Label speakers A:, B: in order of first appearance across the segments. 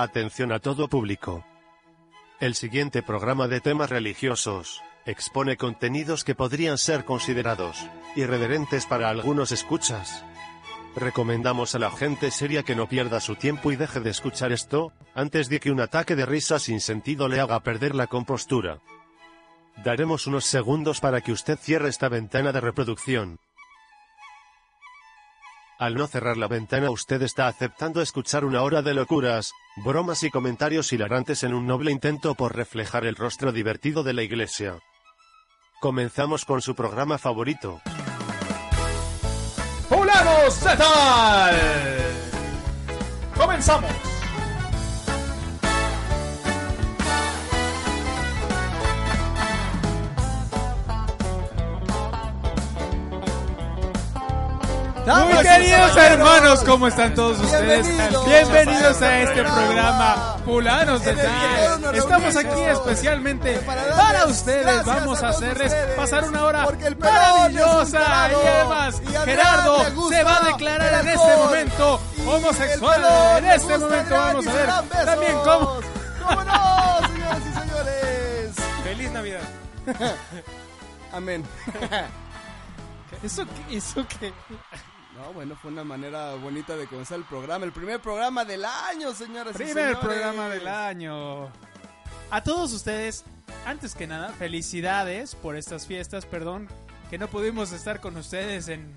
A: Atención a todo público. El siguiente programa de temas religiosos expone contenidos que podrían ser considerados irreverentes para algunos escuchas. Recomendamos a la gente seria que no pierda su tiempo y deje de escuchar esto, antes de que un ataque de risa sin sentido le haga perder la compostura. Daremos unos segundos para que usted cierre esta ventana de reproducción. Al no cerrar la ventana usted está aceptando escuchar una hora de locuras, bromas y comentarios hilarantes en un noble intento por reflejar el rostro divertido de la iglesia. Comenzamos con su programa favorito.
B: ¡Fulanos de tal! ¡Comenzamos! Muy queridos hermanos, ¿cómo están todos ustedes?
C: Bienvenidos.
B: Bienvenidos a este programa Fulanos de Tal. Estamos aquí especialmente
C: para
B: ustedes. Vamos
C: a
B: hacerles pasar una hora maravillosa. Y además, Gerardo se va a declarar en este momento homosexual. En este momento vamos a ver también cómo.
C: ¿Cómo no, señoras y señores?
B: Feliz Navidad.
C: Amén.
B: ¿Eso qué? ¿Eso qué?
C: No, bueno, fue una manera bonita de comenzar el programa. El primer programa del año, señoras y
B: Primer
C: señores.
B: programa del año. A todos ustedes, antes que nada, felicidades por estas fiestas. Perdón que no pudimos estar con ustedes en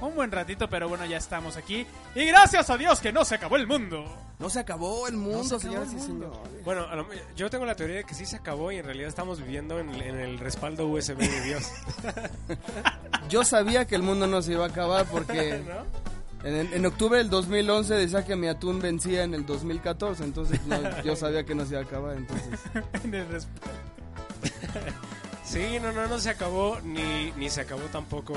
B: un buen ratito, pero bueno, ya estamos aquí. Y gracias a Dios que no se acabó el mundo.
C: No se acabó el mundo,
B: se acabó
C: señoras
B: el
C: y señores.
D: Bueno, a lo- yo tengo la teoría de que sí se acabó y en realidad estamos viviendo en, el- en el respaldo USB de Dios.
C: Yo sabía que el mundo no se iba a acabar porque
D: ¿No?
C: en, en octubre del 2011 decía que mi atún vencía en el 2014. Entonces no, yo sabía que no se iba a acabar. Entonces,
B: En el resp-
D: Sí, no, no, no se acabó ni, ni se acabó tampoco.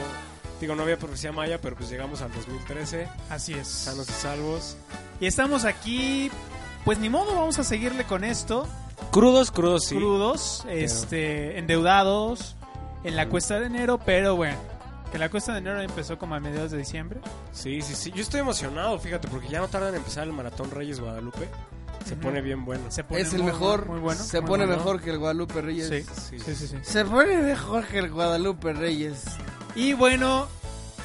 D: Digo, no había profecía maya, pero pues llegamos al 2013,
B: Así es.
D: sanos y salvos.
B: Y estamos aquí, pues ni modo, vamos a seguirle con esto.
D: Crudos, crudos, sí.
B: crudos, este, endeudados en la cuesta de enero, pero bueno, que la cuesta de enero empezó como a mediados de diciembre.
D: Sí, sí, sí. Yo estoy emocionado, fíjate, porque ya no tardan en empezar el Maratón Reyes Guadalupe. Se pone bien bueno.
B: Se pone
C: es el
B: muy,
C: mejor.
B: muy bueno.
C: se
B: muy
C: pone
B: bueno.
C: mejor que el Guadalupe Reyes.
B: Sí,
D: Sí,
B: sí, sí, sí.
C: Se pone mejor que el Guadalupe Reyes.
B: Y bueno,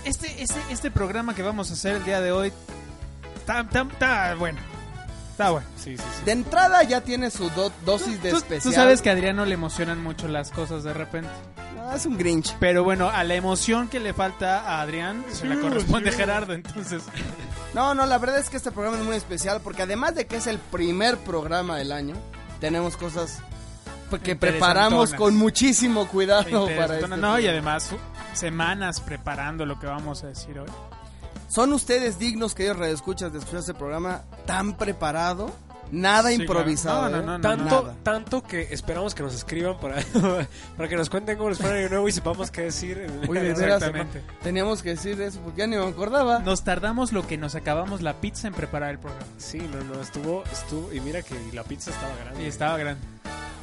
B: este, este, este programa que vamos a hacer el día de hoy está bueno. Está bueno.
D: Sí, sí, sí.
C: De entrada ya tiene su do- dosis de
B: Tú,
C: especial.
B: tú sabes que a Adriano le emocionan mucho las cosas de repente.
C: No, es un Grinch.
B: Pero bueno, a la emoción que le falta a Adrián se la corresponde Gerardo, entonces...
C: No, no, la verdad es que este programa es muy especial porque además de que es el primer programa del año, tenemos cosas pues, que preparamos con muchísimo cuidado para este
B: no, y además semanas preparando lo que vamos a decir hoy.
C: ¿Son ustedes dignos, queridos radioescuchas, de escuchar este programa tan preparado? Nada
B: Sí,
C: improvisado.
B: claro. No,
C: ¿eh?
B: no, no,
D: Tanto,
C: Nada.
D: tanto que esperamos que nos escriban para, para que nos cuenten cómo les fue nuevo y sepamos qué decir.
C: Oye, de veras,
B: Exactamente.
C: teníamos que decir eso porque ya ni me acordaba.
B: Nos tardamos lo que nos acabamos la pizza en preparar el programa.
D: Sí, no, no, estuvo, estuvo, y mira que la pizza estaba grande.
B: Y estaba grande.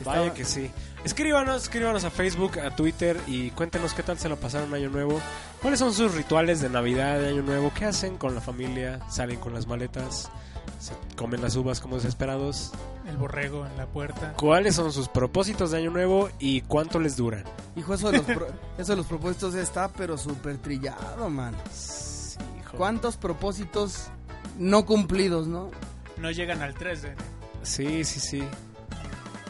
D: Vaya
C: estaba-
D: que sí. Escríbanos, escríbanos a Facebook, a Twitter y cuéntenos qué tal se lo pasaron Año Nuevo. ¿Cuáles son sus rituales de Navidad, de Año Nuevo? ¿Qué hacen con la familia? ¿Salen con las maletas? ¿Se comen las uvas como desesperados?
B: El borrego en la puerta.
D: ¿Cuáles son sus propósitos de Año Nuevo y cuánto les duran?
C: Hijo, eso de los, pro- eso de los propósitos está pero súper trillado, man.
D: Sí, hijo.
C: ¿Cuántos propósitos no cumplidos, no?
B: No llegan al 3 de enero.
D: Sí, sí, sí.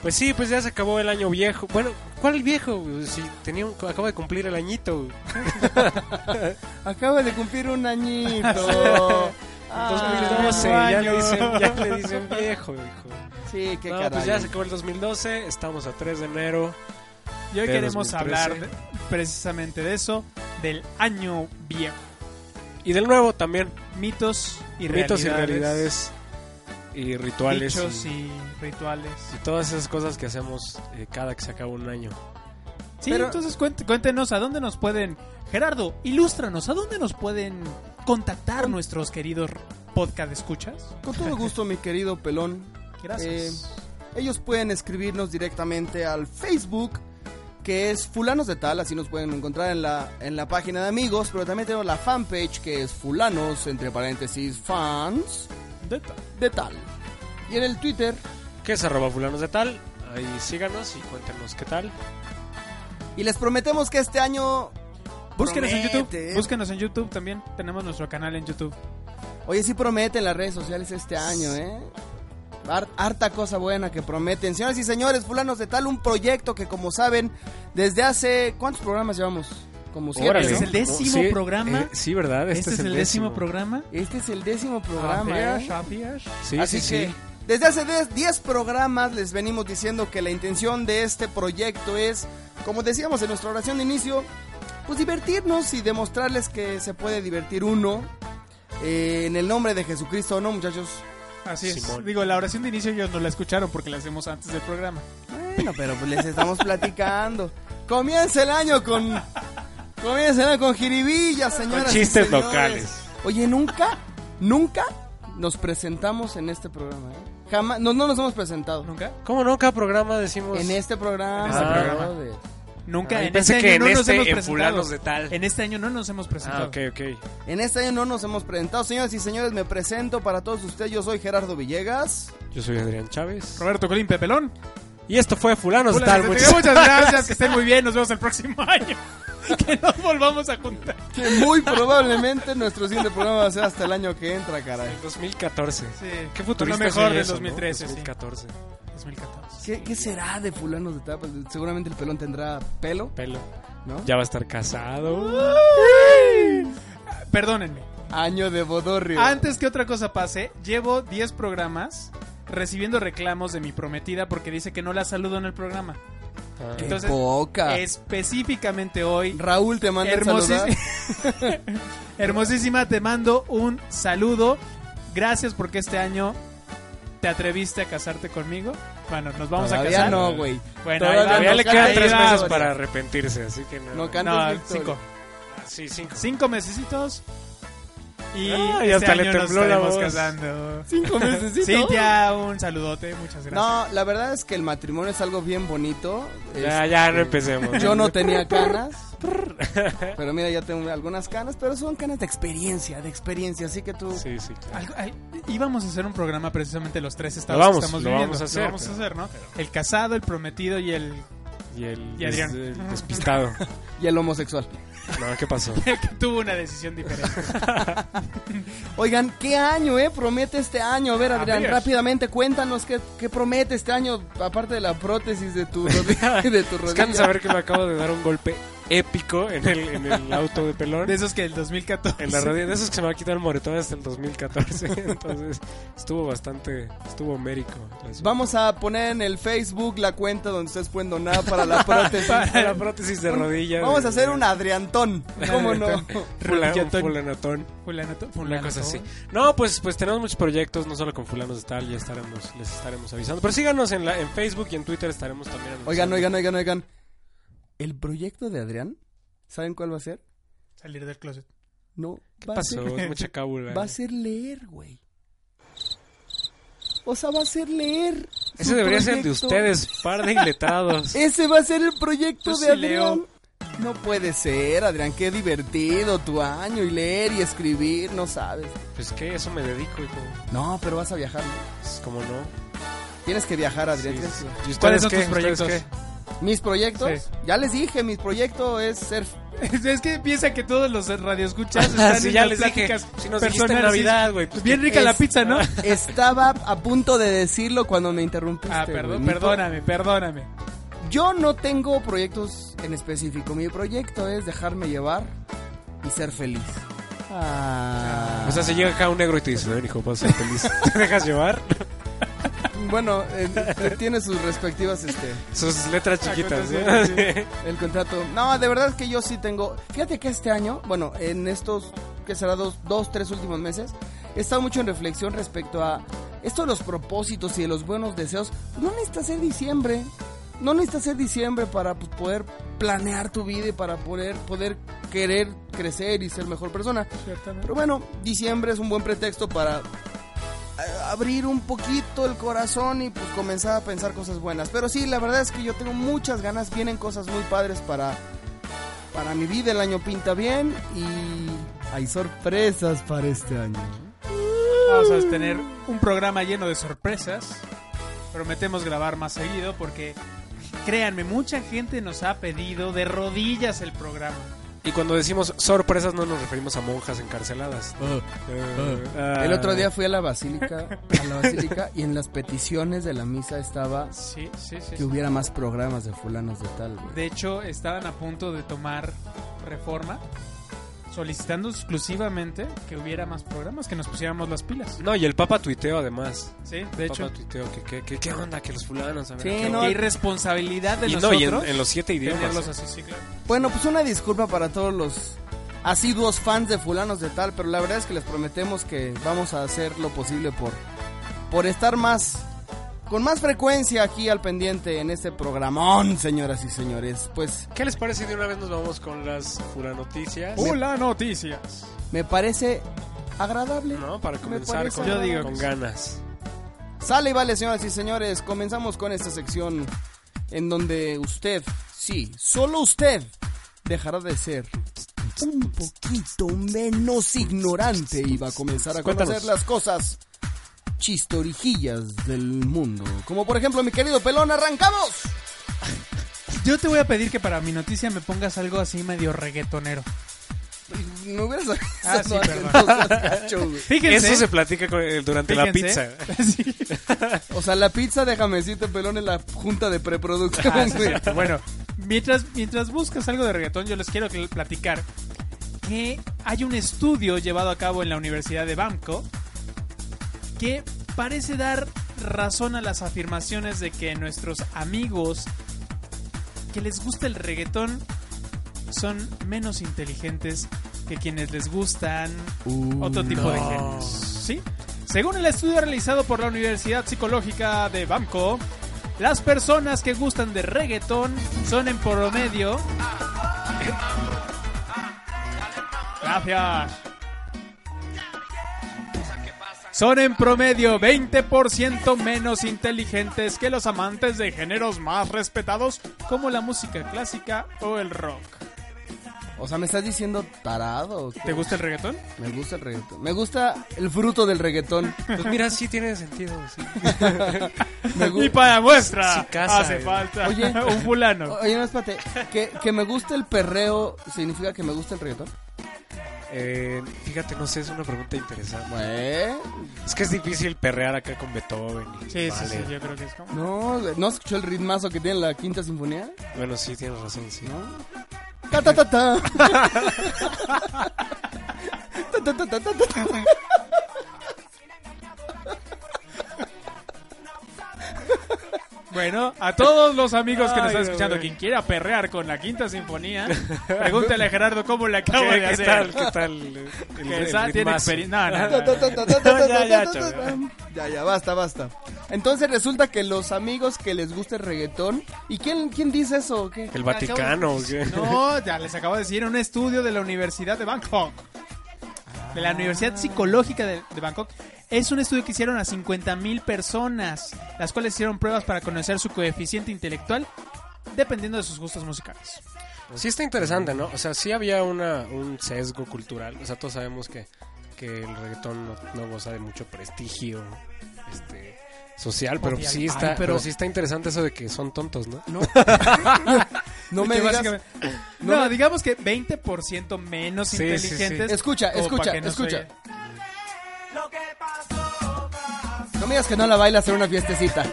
D: Pues sí, pues ya se acabó el año viejo. Bueno, ¿cuál viejo? Si tenía un- acabo de cumplir el añito.
C: Acaba de cumplir un añito. Ah,
D: 2012,
B: año.
D: ya le dicen, ya le dicen viejo, hijo.
C: Sí, qué
D: No,
C: caray.
D: pues ya se acabó el 2012, estamos a 3 de enero.
B: Y hoy
D: De
B: queremos
D: 2013.
B: hablar de, precisamente de eso, del año viejo.
D: Y del nuevo también.
B: Mitos y realidades.
D: Mitos y realidades y rituales.
B: Dichos
D: y,
B: y rituales.
D: y todas esas cosas que hacemos eh, cada que se acaba un año.
B: Sí,
C: Pero-
B: entonces cuént- cuéntenos a dónde nos pueden... Gerardo, ilústranos, ¿a dónde nos pueden contactar nuestros queridos podcast escuchas?
C: Con todo gusto, mi querido pelón.
B: Gracias.
C: Ellos pueden escribirnos directamente al Facebook, que es Fulanos de Tal, así nos pueden encontrar en la, en la página de amigos, pero también tenemos la fanpage, que es Fulanos, entre paréntesis, fans
B: De tal.
C: de Tal. Y en el Twitter,
D: Que es arroba fulanos de tal. Ahí síganos y cuéntenos qué tal.
C: y les prometemos que este año...
B: Búsquenos en YouTube. Búsquenos en YouTube también. Tenemos nuestro canal en YouTube.
C: Oye, sí prometen las redes sociales este año, ¿eh? Har- harta cosa buena que prometen. Señoras y señores, fulanos de tal, un proyecto que como saben, desde hace... ¿Cuántos programas llevamos? Como siete,
D: Órale.
B: Este es
C: ¿no?
B: el décimo
D: Sí,
B: programa.
D: eh, sí, ¿verdad?
B: Este, es el décimo, programa.
C: Este es el décimo programa, ¿eh?
D: Sí,
C: Así
D: sí,
C: que
D: sí.
C: desde hace 10 10 programas les venimos diciendo que la intención de este proyecto es, como decíamos en nuestra oración de inicio, pues divertirnos y demostrarles que se puede divertir uno. eh, en el nombre de Jesucristo, ¿no, muchachos?
B: Así es.
D: Simón.
B: Digo, la oración de inicio ellos no la escucharon porque la hacemos antes del programa.
C: Bueno, pero pues les estamos platicando. Comienza el año con. Comienza con jiribillas, señoras.
D: Con
C: y
D: chistes
C: señores.
D: locales.
C: Oye, nunca, nunca nos presentamos en este programa, ¿eh? Jamás, no, no nos hemos presentado.
B: ¿Nunca?
D: ¿Cómo no? Cada programa decimos.
C: En este programa.
B: En este
D: Ah.
B: programa.
C: brother.
B: Nunca.
D: Ay,
B: en
D: pensé
B: este
D: que
B: año
D: en
B: no nos
D: este,
B: hemos
D: en
B: presentado.
D: fulanos de tal.
B: En este año no nos hemos presentado.
D: Ah, ok, ok.
C: En este año no nos hemos presentado. Señoras y señores, me presento para todos ustedes. Yo soy Gerardo Villegas.
D: Yo soy Adrián Chávez.
B: Roberto Colín Pepelón.
D: Y esto fue Fulanos de tal. muchas-
B: Muchas gracias, que estén muy bien. Nos vemos el próximo año. Que nos volvamos a juntar.
C: Que muy probablemente nuestro siguiente programa va a ser hasta el año que entra, caray.
D: 2014.
B: Sí,
D: Qué futurista
B: lo mejor del
D: eso, ¿no?
B: 2013, sí.
D: 2014.
B: 2014.
C: ¿Qué, qué será de fulanos de tapa? Seguramente el pelón tendrá pelo,
D: Pelo.
C: ¿no?
D: Ya va a estar casado.
B: Perdónenme.
C: Año de bodorrio.
B: Antes que otra cosa pase, llevo 10 programas recibiendo reclamos de mi prometida porque dice que no la saludo en el programa.
D: Ah.
C: Qué
B: Entonces,
C: poca.
B: específicamente hoy,
C: Raúl te manda saludar.
B: hermosísima, hermosísima, te mando un saludo. Gracias porque este año te atreviste a casarte conmigo. Bueno, nos vamos a casar.
C: no, güey.
B: Bueno,
C: Todavía
D: le quedan tres meses para arrepentirse, así que no.
C: No
B: No, cinco.
D: sí, cinco.
B: Cinco mesecitos. Y,
D: Ah, y
B: este
D: hasta le
B: año nos
D: tembló la voz.
B: casando.
C: Cinco meses.
B: Cintia, un saludote, muchas gracias.
C: No, la verdad es que el matrimonio es algo bien bonito.
D: Ya,
C: Este,
D: ya, no empecemos.
C: Yo no tenía canas. pero mira, ya tengo algunas canas, pero son canas de experiencia, de experiencia. Así que tú.
D: Sí, sí, claro.
B: Algo- ay, íbamos a hacer un programa precisamente los tres estados
D: vamos,
B: que estamos
D: lo
B: viviendo.
D: vamos a hacer,
B: Lo vamos a hacer, ¿no? El casado, el prometido y el,
D: Y el,
B: Y Adrián.
D: des- el despistado.
C: Y el homosexual.
D: No, ¿qué pasó?
B: que tuvo una decisión diferente.
C: Oigan, ¿qué año, eh? Promete este año. A ver, Adrián, rápidamente cuéntanos qué, qué promete este año, aparte de la prótesis de tu rodilla. de tu
D: Es que
C: rodilla.
D: saber que me acabo de dar un golpe épico en el, en el auto de pelón.
B: De esos que el 2014.
D: En la rodilla, de esos que se me va a quitar el moretón hasta el 2014. Entonces, estuvo bastante, estuvo mérico.
C: Vamos a poner en el Facebook la cuenta donde ustedes pueden donar para la prótesis.
D: Para la prótesis de rodilla.
C: Vamos
D: de-
C: a hacer un Adriantón. ¿Cómo no?
D: Fula- un
B: Rodillatón.
D: fulanatón.
B: Fulanato-
D: Una cosa así. No, pues, pues tenemos muchos proyectos, no solo con fulanos de tal, ya estaremos, les estaremos avisando. Pero síganos en, la, en Facebook y en Twitter estaremos también anunciando.
C: Oigan, oigan, oigan, oigan. El proyecto de Adrián, ¿saben cuál va a ser?
B: Salir del closet.
C: No.
D: ¿Qué
C: va a
D: pasó?
C: ser-
D: Es mucha cábula.
C: Va a ser leer, güey. O sea, va a ser leer. su
D: Ese debería ser de ustedes, par de iletrados.
C: Ese va a ser el proyecto
B: Yo
C: de
B: sí
C: Adrián.
B: leo.
C: No puede ser, Adrián. Qué divertido tu año y leer y escribir, no sabes.
D: Pues que eso me dedico, hijo.
C: No, pero vas a viajar, ¿no?
D: Pues, ¿Cómo no?
C: Tienes que viajar, Adrián.
D: Sí, sí. ¿Y
B: ¿Cuáles son
D: ustedes
B: tus
D: qué? ¿Ustedes
B: proyectos?
C: ¿Mis proyectos?
B: Sí.
C: Ya les dije, mi proyecto es ser...
B: Es que piensa que todos los radioescuchas
D: Ah,
B: están
D: sí,
B: en
D: ya
B: las
D: les dije. Si nos
B: personales.
D: Navidad, güey. pues,
B: Bien rica la pizza, ¿no?
C: Estaba a punto de decirlo cuando me interrumpiste.
B: Ah, perdón, perdóname, perdóname.
C: Yo no tengo proyectos en específico. Mi proyecto es dejarme llevar y ser feliz. Ah.
D: O sea, se llega acá un negro y te dice, ven hijo, vas a ser feliz. ¿Te dejas llevar?
C: Bueno, eh, tiene sus respectivas, este,
D: Sus letras chiquitas. ¿no?
B: Acotaciones,
C: el contrato. No, de verdad es que yo sí tengo. Fíjate que este año, bueno, en estos, que será dos, dos, tres últimos meses, he estado mucho en reflexión respecto a esto de los propósitos y de los buenos deseos. No necesita ser diciembre. No necesita ser diciembre para pues, poder planear tu vida y para poder, poder querer crecer y ser mejor persona.
B: Ciertamente.
C: Pero bueno, diciembre es un buen pretexto para abrir un poquito el corazón y pues comenzar a pensar cosas buenas. Pero sí, la verdad es que yo tengo muchas ganas, vienen cosas muy padres para para mi vida, el año pinta bien y hay sorpresas para este año.
B: Vamos a tener un programa lleno de sorpresas. Prometemos grabar más seguido porque, créanme, mucha gente nos ha pedido de rodillas el programa.
D: Y cuando decimos sorpresas no nos referimos a monjas encarceladas. Ah.
C: El otro día fui a la basílica, a la basílica y en las peticiones de la misa estaba
B: Sí, sí, sí.
C: que hubiera más programas de fulanos de tal.
B: De hecho, estaban a punto de tomar reforma, solicitando exclusivamente que hubiera más programas, que nos pusiéramos las pilas.
D: No, y el Papa tuiteó además.
B: Sí, de
D: El
B: hecho.
D: Papa tuiteó que, que, que- qué onda, que los fulanos. A
C: Sí,
D: qué
C: no.
B: Qué irresponsabilidad de
D: y no,
B: nosotros
D: y en, en los siete idiomas.
B: así, sí, claro.
C: Bueno, pues una disculpa para todos los asiduos fans de fulanos de tal, pero la verdad es que les prometemos que vamos a hacer lo posible por, por estar más, con más frecuencia aquí al pendiente en este programón, señoras y señores. Pues
D: ¿Qué les parece si de una vez nos vamos con las fulanoticias?
B: Hola, noticias.
C: me parece agradable.
D: ¿No? Para
C: Me
D: comenzar con,
B: Yo digo
D: con ganas.
C: Sale y vale, señoras y señores, comenzamos con esta sección en donde usted, sí, solo usted, dejará de ser un poquito menos ignorante y va a comenzar a
D: Cuéntanos.
C: conocer las cosas chistorijillas del mundo. Como por ejemplo, mi querido pelón, arrancamos.
B: Yo te voy a pedir que para mi noticia me pongas algo así medio reggaetonero.
C: No hubieras
B: Ah, sí, perdón. Fíjense.
D: Eso se platica durante la pizza.
B: Sí.
C: O sea, la pizza, déjame decirte, pelón, en la junta de preproducción,
B: Ah, sí. Bueno, mientras, mientras buscas algo de reggaetón, yo les quiero platicar que hay un estudio llevado a cabo en la Universidad de Bangkok que parece dar razón a las afirmaciones de que nuestros amigos que les gusta el reggaetón son menos inteligentes que quienes les gustan otro tipo de géneros. ¿Sí? Según el estudio realizado por la Universidad Psicológica de Bangkok, las personas que gustan de reggaetón son en promedio. Gracias. Son en promedio 20% menos inteligentes que los amantes de géneros más respetados como la música clásica o el rock.
C: O sea, ¿me estás diciendo tarado?
B: ¿Te gusta el reggaetón?
C: Me gusta el reggaetón. Me gusta el fruto del reggaetón.
D: Pues mira, sí tiene sentido. sí.
C: Me
B: Y para muestra
D: Sí casa,
B: hace
D: eh.
B: falta
C: Oye.
B: un fulano.
C: Oye, no, espérate. Que, que me guste el perreo significa que me gusta el reggaetón.
D: Eh, fíjate, no sé, es una pregunta interesante. Es que es difícil perrear acá con Beethoven. y-
B: Sí, sí,
D: vale.
B: sí, yo creo que es como...
C: no, ¿no escuchó el ritmazo que tiene la quinta sinfonía?
D: Bueno, sí, tienes razón, sí.
C: ¿No? Ta ta ta ta. Ta, ta, ta, ta, ta, ta.
B: Bueno, a todos los amigos que nos están escuchando,
D: güey.
B: quien quiera perrear con la quinta sinfonía, pregúntale a Gerardo cómo le acabo
D: ¿Qué,
B: de
D: qué
B: hacer.
D: tal? ¿Qué tal? El,
B: tiene experiencia. No, no,
D: Ya, ya,
C: basta, basta. Entonces resulta que los amigos que les gusta el reggaetón. ¿Y quién, quién dice eso? qué?
D: ¿El Vaticano o qué?
B: No, ya les acabo de decir, un estudio de la Universidad de Bangkok. De la Universidad Psicológica de, de Bangkok. Es un estudio que hicieron a 50 mil personas, las cuales hicieron pruebas para conocer su coeficiente intelectual dependiendo de sus gustos musicales.
D: Sí está interesante, ¿no? O sea, sí había una, un sesgo cultural. O sea, todos sabemos que, que el reggaetón no, no goza de mucho prestigio este, social, pero sí
B: Ay,
D: está,
C: pero-
D: pero... sí está interesante eso de que son tontos, ¿no?
C: No, no me digas. no
B: No,
C: me-
B: digamos que 20% menos
D: Sí, sí, sí.
B: inteligentes.
C: Escucha, escucha,
B: que no
C: me digas que no la bailas en una fiestecita.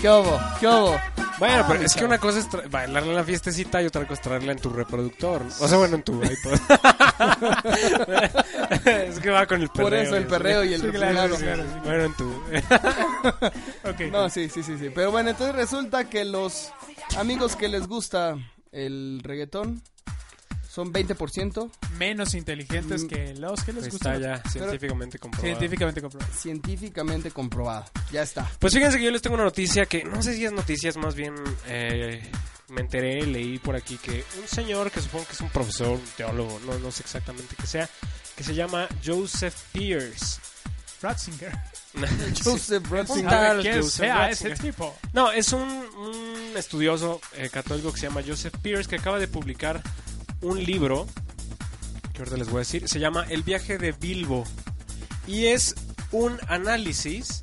C: ¿Qué hubo? ¿Qué hubo?
D: Bueno, pero es que una cosa es tra- bailarla en la fiestecita y otra cosa es traerla en tu reproductor. O sea, bueno, en tu iPod. es que va con el perreo.
C: Por eso el perreo y el
B: Sí, claro,
C: refugado.
B: sí, claro, sí.
D: Bueno, en tu...
B: Ok.
C: No, sí, sí, sí, sí. Pero bueno, entonces resulta que los amigos que les gusta el reggaetón son 20%
B: Menos inteligentes
C: Mm.
B: que los que les
D: Está
B: gustan.
D: ya científicamente comprobado.
B: Científicamente comprobado.
C: científicamente comprobado. Ya está.
D: Pues fíjense que yo les tengo una noticia que no sé si es noticia, es más bien eh, me enteré, leí por aquí que un señor que supongo que es un profesor, un teólogo, no, no sé exactamente qué sea, que se llama Joseph Pierce.
B: Ratzinger.
C: Joseph Ratzinger.
B: ¿Quién sea ese tipo?
D: No, es un, un estudioso eh, católico que se llama Joseph Pierce que acaba de publicar un libro que ahorita les voy a decir, se llama El viaje de Bilbo y es un análisis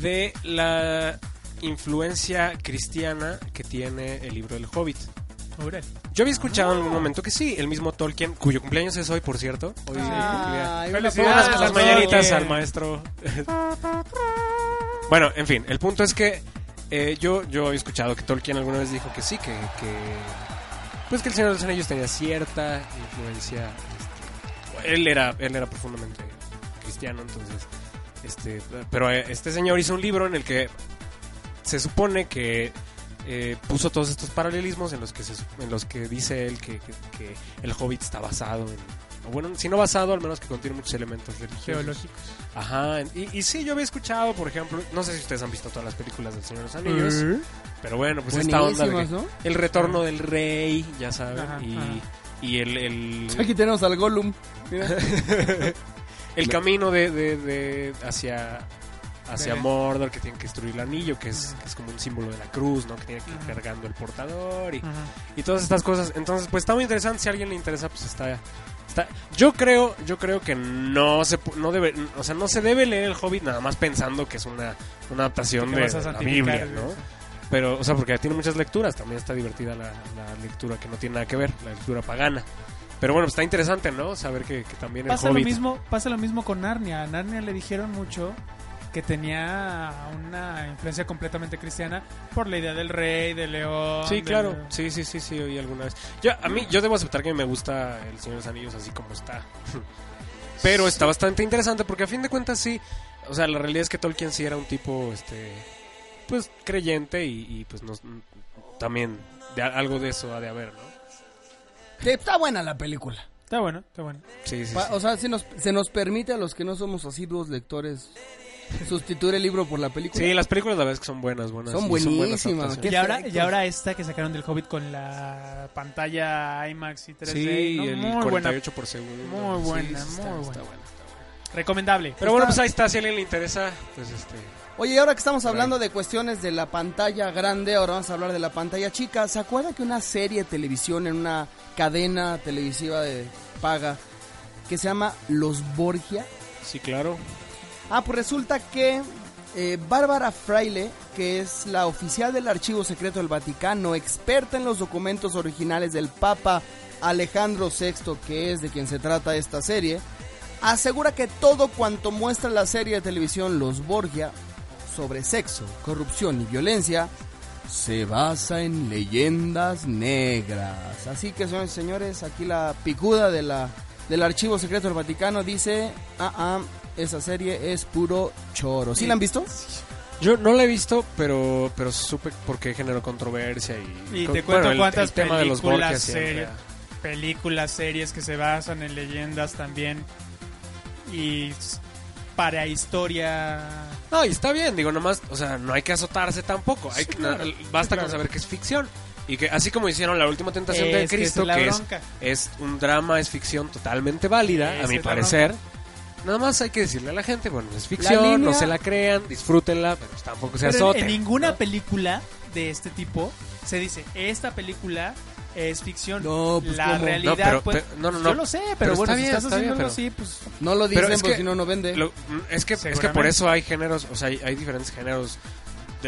D: de la influencia cristiana que tiene el libro del Hobbit. Yo había escuchado en algún momento que sí, el mismo Tolkien, cuyo cumpleaños es hoy, por cierto. Hoy
C: una
B: Felicidades,
D: las mañanitas al maestro. bueno, en fin, el punto es que eh, yo, yo he escuchado que Tolkien alguna vez dijo que sí, que, que pues que el Señor de los Anillos tenía cierta influencia. este, él era, él era profundamente cristiano, entonces, este, pero este señor hizo un libro en el que se supone que eh, puso todos estos paralelismos en los que se, en los que dice él que- que el Hobbit está basado en o bueno, si no basado, al menos que contiene muchos elementos religiosos.
B: Geológicos.
D: Ajá, y, y sí, yo había escuchado, por ejemplo, no sé si ustedes han visto todas las películas del Señor de los Anillos, pero bueno, pues esta onda de que-
C: Buenísimas, ¿no?
D: el retorno del rey, ya saben,
B: Ajá,
D: y,
B: ajá.
D: y el, el,
C: Aquí tenemos al Gollum. Mira.
D: el camino de, de- de hacia hacia. Mordor, que tienen que destruir el anillo, que es, que es como un símbolo de la cruz, ¿no? Que tiene que ir
B: Ajá.
D: cargando el portador y,
B: Ajá.
D: y todas estas cosas. Entonces, pues está muy interesante. Si a alguien le interesa, pues está. Está yo creo, yo creo que no se no debe, o sea, no se debe leer el Hobbit nada más pensando que es una, una adaptación de la Biblia. ¿no? Pero, o sea, porque tiene muchas lecturas, también está divertida la, la lectura que no tiene nada que ver, la lectura pagana. Pero bueno, está interesante, ¿no? Saber que, que también el
B: Pasa lo
D: Hobbit
B: mismo, pasa lo mismo con Narnia. A Narnia le dijeron mucho que tenía una influencia completamente cristiana por la idea del rey, del león.
D: Sí,
B: del-
D: claro. Sí, sí, sí, sí, oí alguna vez. Yo, a mí, yo debo aceptar que me gusta El Señor de los Anillos así como está. Pero está bastante interesante porque a fin de cuentas sí, o sea, la realidad es que Tolkien sí era un tipo, este, pues creyente y, y, pues nos, también de, algo de eso ha de haber, ¿no?
C: Está buena la película.
B: Está bueno, está bueno.
D: Sí, sí,
C: Pa-
D: sí.
C: O sea, se nos, se nos permite a los que no somos asiduos lectores sustituir el libro por la película.
D: Sí, las películas la verdad es que son buenas, buenas.
C: Son buenísimas,
B: Y ahora, y ahora esta que sacaron del Hobbit con la pantalla IMAX y 3D.
D: Sí,
B: ¿no?
D: el
B: muy buena.
D: 48 por segundo.
B: Muy buena,
D: sí,
B: muy
D: está
B: buena.
D: buena, está buena.
B: Recomendable.
D: Pero bueno,
C: Está-
D: pues ahí está, si a alguien le interesa, pues este...
C: Oye, y ahora que estamos hablando de cuestiones de la pantalla grande, ahora vamos a hablar de la pantalla chica. ¿Se acuerda que una serie de televisión en una cadena televisiva de paga que se llama Los Borgia?
D: Sí, claro.
C: Ah, pues resulta que eh, Bárbara Fraile, que es la oficial del Archivo Secreto del Vaticano, experta en los documentos originales del Papa Alejandro VI, que es de quien se trata esta serie, asegura que todo cuanto muestra la serie de televisión Los Borgia sobre sexo, corrupción y violencia se basa en leyendas negras. Así que, señores señores, aquí la picuda de la, del Archivo Secreto del Vaticano dice, ah, ah, esa serie es puro choro. ¿Sí la han visto?
D: Yo no la he visto, pero pero supe porque generó controversia y...
B: Y te cuento
D: bueno, el-
B: cuántas
D: el tema de los
B: películas, series, películas, series que se basan en leyendas también. Y para historia.
D: No, y está bien, digo, nomás, o sea, no hay que azotarse tampoco. Hay que-
B: claro,
D: basta
B: sí,
D: con saber que es ficción. Y que así como hicieron la última tentación de
B: Es que
D: Cristo,
B: es
D: que es, es un drama, es ficción totalmente válida, a mi parecer. Nada más hay que decirle a la gente, bueno, es ficción,
C: línea-
D: no se la crean, disfrútenla, pero tampoco se
B: en-
D: azoten.
B: en, ninguna
D: ¿no?
B: película de este tipo se dice, esta película es ficción.
C: No, pues,
B: la
C: ¿cómo?
B: realidad,
D: No, pero-
B: pues,
D: pero- no, no,
B: yo lo sé, pero,
D: Pero
B: bueno,
D: está
B: si
D: bien,
B: estás
D: está bien, pero-
B: así, pues...
C: No lo dicen
D: es
C: porque
D: que
C: si no, no vende.
D: Lo- es, que, es que por eso hay géneros, o sea, hay, hay diferentes géneros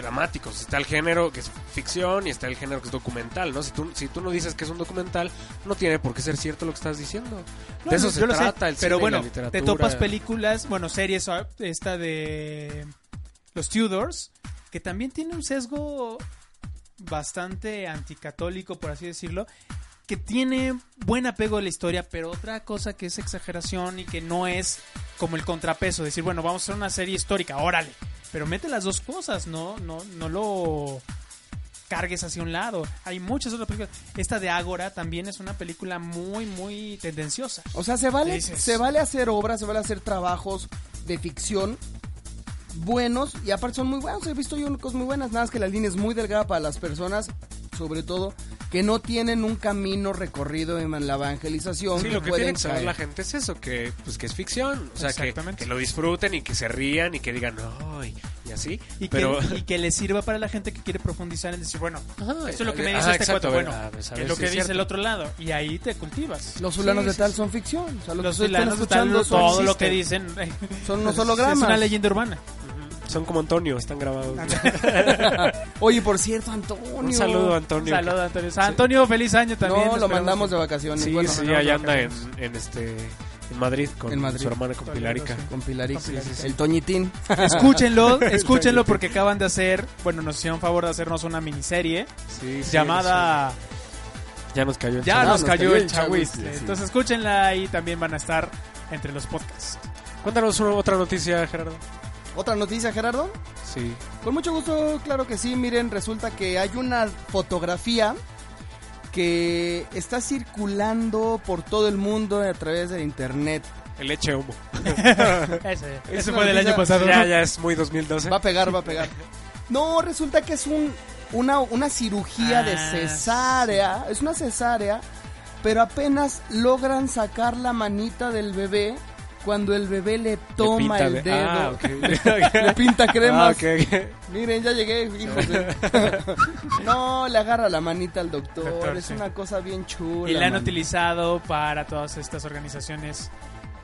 D: dramáticos. Está el género que es ficción y está el género que es documental, ¿no? Si tú, si tú no dices que es un documental, no tiene por qué ser cierto lo que estás diciendo.
B: No,
D: de eso
B: no,
D: se
B: yo lo sé,
D: trata el
B: pero
D: cine y
B: bueno,
D: la literatura.
B: te topas películas, bueno, series, ah, esta de los Tudors, que también tiene un sesgo bastante anticatólico, por así decirlo, que tiene buen apego a la historia, pero otra cosa que es exageración y que no es como el contrapeso, decir, bueno, vamos a hacer una serie histórica, órale, pero mete las dos cosas, no, no, no lo cargues hacia un lado. Hay muchas otras películas. Esta de Ágora también es una película muy, muy tendenciosa.
C: O sea, se vale,
B: Dices.
C: se vale hacer obras, se vale hacer trabajos de ficción buenos y aparte son muy buenos. He visto yo cosas muy buenas, nada más que la línea es muy delgada para las personas, sobre todo que no tienen un camino recorrido en la evangelización.
D: Sí, lo que
C: pueden
D: tiene que saber la gente es eso, que pues que es ficción, o sea, que, que lo disfruten y que se rían y que digan, ay, y así.
B: Y,
D: pero
B: que, y que le sirva para la gente que quiere profundizar en decir, bueno,
D: Ajá,
B: esto es lo que me
D: ajá,
B: dice este
D: exacto, ver,
B: bueno,
D: ver,
B: es lo que
D: es
B: dice
D: cierto.
B: el otro lado. Y ahí te cultivas.
C: Los fulanos
D: Sí,
C: de tal
D: sí.
C: son ficción. O sea, lo
B: Los
C: que están
B: fulanos de tal, todo lo que dicen
C: Son unos
B: es
C: hologramas.
B: una leyenda urbana.
D: Son como Antonio, están grabados.
C: Oye, por cierto, Antonio.
D: Un saludo a
B: Un
D: Antonio.
B: saludo, Antonio. San Antonio, feliz año también.
C: No, lo mandamos
B: que-
C: de vacaciones.
D: Sí,
C: bueno,
D: sí,
B: no,
D: allá
B: no,
D: anda en, en este en Madrid con
C: En Madrid.
D: su hermana con Pilarica.
C: Con Pilarica.
B: Pilarica.
C: El Toñitín.
B: Escúchenlo, escúchenlo porque acaban de hacer, bueno, nos hicieron favor de hacernos una miniserie
D: Sí, sí,
B: llamada
D: sí. Ya nos cayó el
B: Ya
D: chaval.
B: nos
C: nos
B: cayó
C: cayó
B: el
C: sí.
B: Entonces escúchenla y también van a estar entre los podcasts.
D: Cuéntanos una, otra noticia, Gerardo.
C: Otra noticia, Gerardo.
D: Sí.
C: Con mucho gusto, claro que sí. Miren, resulta que hay una fotografía que está circulando por todo el mundo a través del internet.
D: El leche humo.
B: Ese,
C: Es
B: ese fue del año pasado.
D: Ya, ya es muy 2012.
C: Va a pegar, va a pegar. No, resulta que es un, una, una cirugía de
B: Ah,
C: cesárea. Es una cesárea, pero apenas logran sacar la manita del bebé cuando el bebé le toma
D: pinta
C: el
D: de-
C: dedo.
D: Ah.
C: Le pinta cremas.
D: Ah, ok.
C: Miren, ya llegué, hijos de... No, le agarra la manita al doctor.
B: Doctor,
C: es
B: sí.
C: una cosa bien chula.
B: Y la han
C: man.
B: utilizado para todas estas organizaciones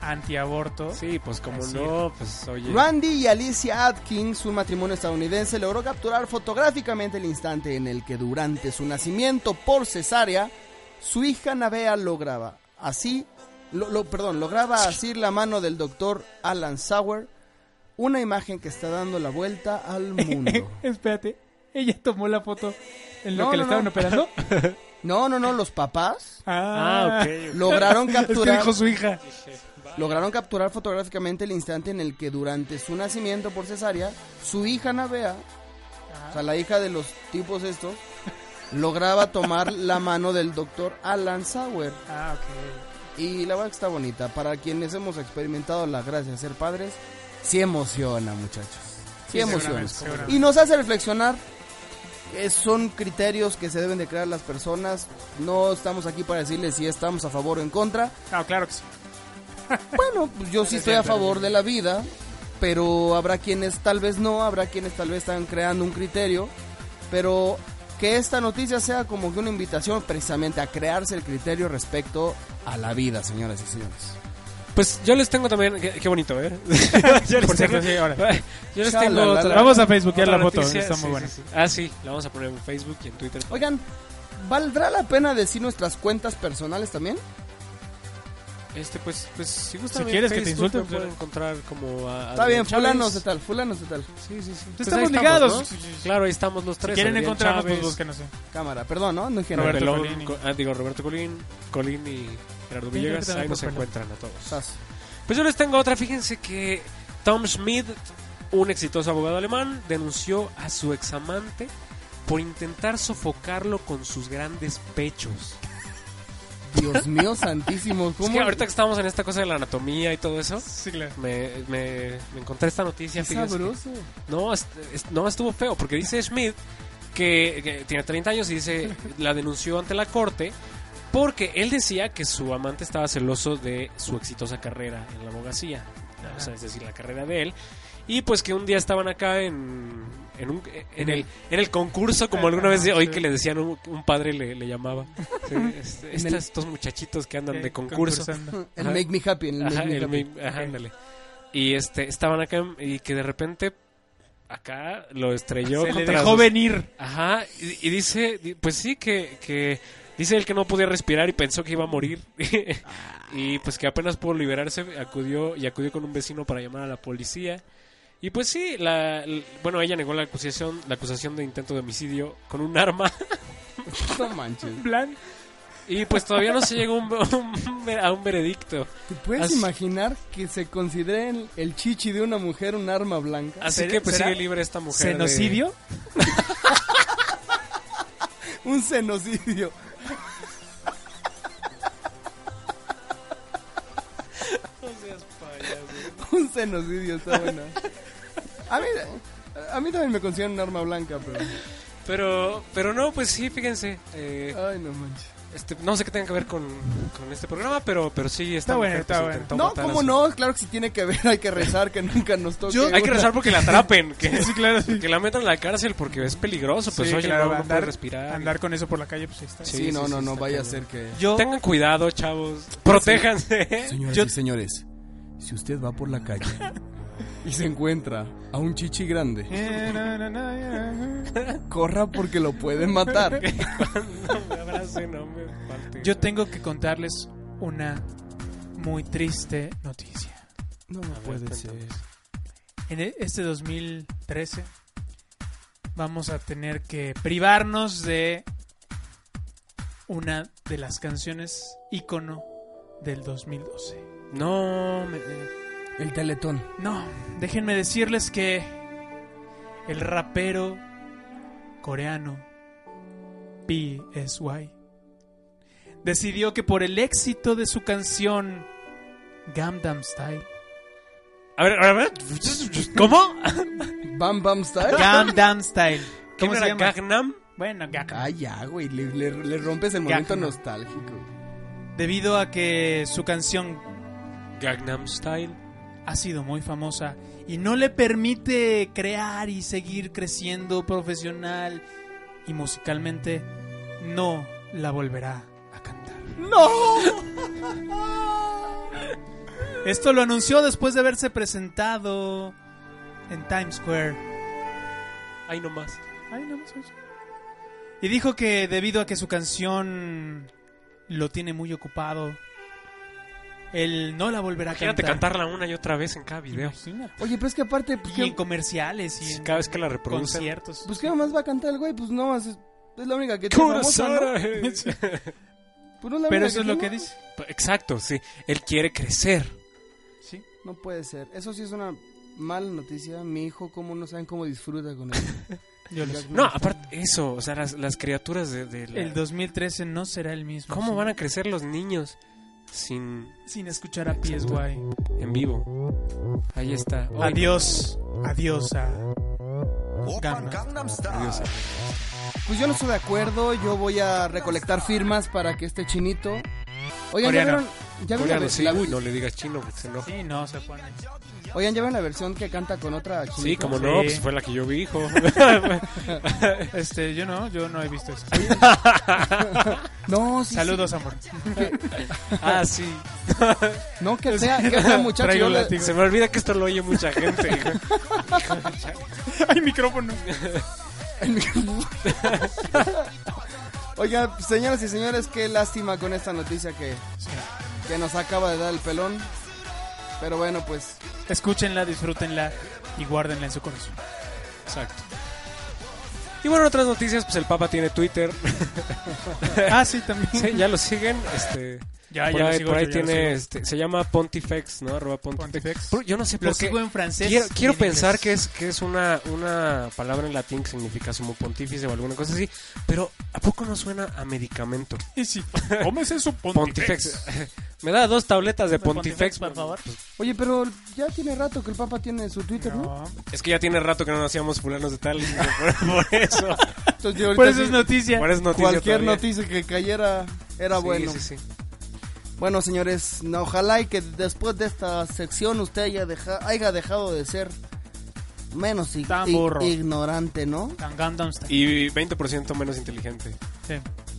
B: antiaborto.
D: Sí, pues como
B: Así
D: no, pues oye.
C: Randy y Alicia Atkins, un matrimonio estadounidense, logró capturar fotográficamente el instante en el que durante su nacimiento por cesárea, su hija Navea lograba así, lo, lo- perdón, lograba así la mano del doctor Alan Sauer, una imagen que está dando la vuelta al mundo.
B: Espérate, ella tomó la foto en lo
C: No,
B: que le
C: no,
B: estaban
C: no.
B: operando.
C: No, no, no, los papás
D: Ah, ok.
C: lograron
B: Es que
C: capturar
B: dijo su hija.
C: lograron capturar fotográficamente el instante en el que durante su nacimiento por cesárea, su hija Navea, o sea, la hija de los tipos estos, lograba tomar la mano del doctor Alan Sauer.
B: Ah, ok.
C: Y la verdad que está bonita. Para quienes hemos experimentado la gracia de ser padres, sí emociona, muchachos. Sí,
B: Sí,
C: emociona. Y nos hace reflexionar. son criterios que se deben de crear las personas. No estamos aquí para decirles si estamos a favor o en contra.
B: Ah, claro que sí.
C: Bueno, pues yo sí estoy a favor de la vida, pero habrá quienes tal vez no, habrá quienes tal vez están creando un criterio, pero que esta noticia sea como que una invitación precisamente a crearse el criterio respecto a la vida, señoras y señores.
D: Pues yo les tengo también. Qué, qué bonito, ¿eh? yo les
B: Por
D: tengo,
B: cierto, sí, ahora.
D: yo les tengo otra.
B: Vamos a Facebookear la foto,
D: noticia.
B: está muy
D: Sí,
B: buena.
D: sí, sí. Ah, sí, la vamos a poner en Facebook y en Twitter.
C: Oigan, ¿valdrá la pena decir nuestras cuentas personales también?
D: Este, pues, pues si gustan
B: Si quieres que te insulten,
D: pueden
B: pues.
D: encontrar como a,
C: Está bien, fulanos de tal, fulanos de tal.
D: Sí, sí, sí.
B: Pues
D: ahí
B: estamos ligados.
D: ¿no?
B: Sí, sí, sí.
D: Claro, ahí estamos los
B: Si
D: tres.
B: quieren
D: Adrián
B: encontrarnos, pues búsquenos. en-
C: Cámara, perdón, ¿no? No.
B: Roberto
D: Pelón,
B: Colín y-
D: Co- ah, digo, Roberto Colín, Colín y Gerardo Villegas, ahí nos encuentran a todos.
C: Sas.
D: Pues yo les tengo otra, fíjense que Tom Schmidt, un exitoso abogado alemán, denunció a su examante por intentar sofocarlo con sus grandes pechos.
C: Dios mío santísimo,
D: Es
C: ¿cómo?
D: que ahorita que estamos en esta cosa de la anatomía y todo eso,
B: Sí, claro.
D: me, me- me encontré esta noticia.
C: Qué
D: que-
C: sabroso.
D: No, no estuvo feo, porque dice Schmidt que, que tiene 30 años y dice, la denunció ante la corte porque él decía que su amante estaba celoso de su exitosa carrera en la abogacía, o sea, es decir, la carrera de él, y pues que un día estaban acá en, en, un- en, el, en el concurso, como alguna vez oí que le decían, un, un padre le, le llamaba, Sí, es-
C: En
D: estos,
C: el-
D: estos muchachitos que andan
B: Eh,
D: de concurso.
C: El. Make Me Happy, el Make
D: Ajá,
C: Me
D: el
C: Happy.
D: main- ajá, ándale. Y este, estaban acá y que de repente acá lo estrelló
B: Se le dejó
D: sus-
B: venir.
D: Ajá, y, y dice, di- pues sí, que, que dice él que no podía respirar y pensó que iba a morir. y pues que apenas pudo liberarse, acudió y acudió con un vecino para llamar a la policía. Y pues sí, la, bueno, ella negó la acusación, la acusación de intento de homicidio con un arma.
C: No manches.
B: Plan.
D: Y pues todavía no se llegó a un, un- a un veredicto.
C: ¿Te puedes
D: Así-
C: imaginar que se considere el, el chichi de una mujer un arma blanca?
D: Así
B: ¿Será-
D: que pues sigue libre esta mujer. de-
B: ¿Genocidio?
C: Un genocidio. Un genocidio está buena. A mí, a mí también me consideran un arma blanca, pero...
D: Pero, pero no, pues sí, fíjense. eh,
C: Ay, no manches.
D: este, no sé qué tenga que ver con, con este programa, pero, pero sí, esta
B: Está bueno, está
D: pues,
B: bueno.
C: No, ¿cómo
D: su-
C: no? Claro que si tiene que ver, hay que rezar que nunca nos toque.
B: Yo-
D: Hay que rezar porque la atrapen, que,
B: Sí, claro. sí.
D: que la metan a la cárcel porque es peligroso, pues
B: Sí,
D: oye,
B: claro,
D: no, no
B: andar,
D: respirar.
B: andar con eso por la calle, pues ahí está.
D: Sí,
C: Sí, no,
D: sí,
C: no,
D: sí,
C: no, vaya a ser que...
B: Yo,
D: Tengan cuidado, chavos. Protéjanse.
C: Señoras
B: Yo-
C: y señores, si usted va por la calle y se encuentra a un chichi grande, corra porque lo pueden matar.
D: no me abracen, no me falten.
B: yo tengo que contarles una muy triste noticia.
C: No
D: puede ser.
B: En e- este 2013 vamos a tener que privarnos de una de las canciones ícono del 2012.
D: No, me...
C: El teletón.
B: No, déjenme decirles que el rapero coreano PSY decidió que por el éxito de su canción Gangnam Style,
D: A ver, a ver. ¿Cómo?
C: Bam Bam Style.
B: Gangnam Style,
D: ¿Cómo
B: ¿cómo se
D: era
B: llama?
D: Gangnam?
B: Bueno, Gangnam.
C: Ah, ya, güey, le, le- le rompes el momento
B: Gangnam.
C: nostálgico.
B: Debido a que su canción
D: Gangnam Style.
B: Ha sido muy famosa y no le permite crear y seguir creciendo profesional y musicalmente, no la volverá a cantar. Esto lo anunció después de haberse presentado en Times Square.
D: Ahí nomás.
B: Ay, no, no sé. Y dijo que debido a que su canción lo tiene muy ocupado, él no la volverá a
D: Imagínate
B: cantar.
D: cantarla una y otra vez en cada video.
B: Imagínate.
C: Oye, pero es que aparte, pues,
B: Y en
C: ¿qué,
B: comerciales y en
D: Cada vez que la reproducen.
B: conciertos.
C: pues, ¿qué más va a cantar el güey? Pues no, es, es la única que tiene famosa, ¿no?
D: Kurosara.
C: Pues, no es la
B: Pero
C: única
B: eso es lo que
C: tiene.
B: dice.
D: Exacto, sí. Él quiere crecer.
B: Sí.
C: No puede ser. Eso sí es una mala noticia. Mi hijo, cómo no saben cómo disfruta con él.
B: Yo lo sé.
D: No, aparte, eso, o sea, las, las criaturas de, de la-
B: El 2013 no será el mismo.
D: ¿Cómo
B: sí.
D: van a crecer los niños sin
B: Sin escuchar a PSY.
D: en vivo? Ahí está. Hoy-
B: Adiós. Adiós a Gangnam.
D: Adiós.
C: Pues yo no estoy de acuerdo. Yo voy a recolectar firmas para que este chinito. Oigan, ¿ya vieron, ya
D: Coreano, sí, uy, no le digas chino, porque se enoja.
B: Sí, no se pone.
C: Oigan, ¿ya la versión que canta con otra chinita?
D: Sí, como
B: Sí.
D: no, pues fue la que yo vi, hijo.
B: Este, yo no, yo no he visto eso.
C: No, sí,
B: Saludos, amor.
D: ah, sí.
C: No, que sea, que sea muchacho. Yo le-.
D: Se me olvida que esto lo oye mucha gente. hijo.
B: Ay, micrófono.
C: Oigan, señoras y señores, qué lástima con esta noticia que, que nos acaba de dar el pelón. Pero bueno, pues
B: Escúchenla, disfrútenla y guárdenla en su corazón.
D: Exacto. Y bueno, otras noticias, pues el Papa tiene Twitter.
B: Ah, sí, también.
D: Sí, ya lo siguen. Este,
B: Ya,
D: por
B: ya lo
D: ahí,
B: sigo,
D: por ahí
B: yo ya lo
D: tiene, este, se llama Pontifex, ¿no? Arroba Pontifex.
B: Pontifex.
D: Yo no sé
B: Lo
D: por qué.
B: sigo en francés.
D: Quiero,
B: y
D: quiero
B: en
D: pensar
B: inglés.
D: que es que es una, una palabra en latín que significa sumo pontífice o alguna cosa así, pero ¿a poco no suena a medicamento?
B: Y sí. Cómese su
D: Pontifex. Me da dos tabletas de Pontifex,
B: por favor.
C: Oye, pero ya tiene rato que el Papa tiene su Twitter, ¿no?
B: No.
D: Es que ya tiene rato que no hacíamos fulanos de tal. por, por eso.
C: Entonces, yo ahorita
B: Por eso
C: sí,
B: es noticia.
D: Por eso es noticia
C: cualquier
D: todavía.
C: noticia que cayera era
D: Sí,
C: bueno.
D: Sí, sí.
C: Bueno, señores, ojalá y que después de esta sección usted haya, deja- haya dejado de ser menos ig-
B: Tan
C: ig-
B: burro.
C: ignorante, ¿no?
B: Gangnam Style.
D: Y 20% menos inteligente.
B: Sí.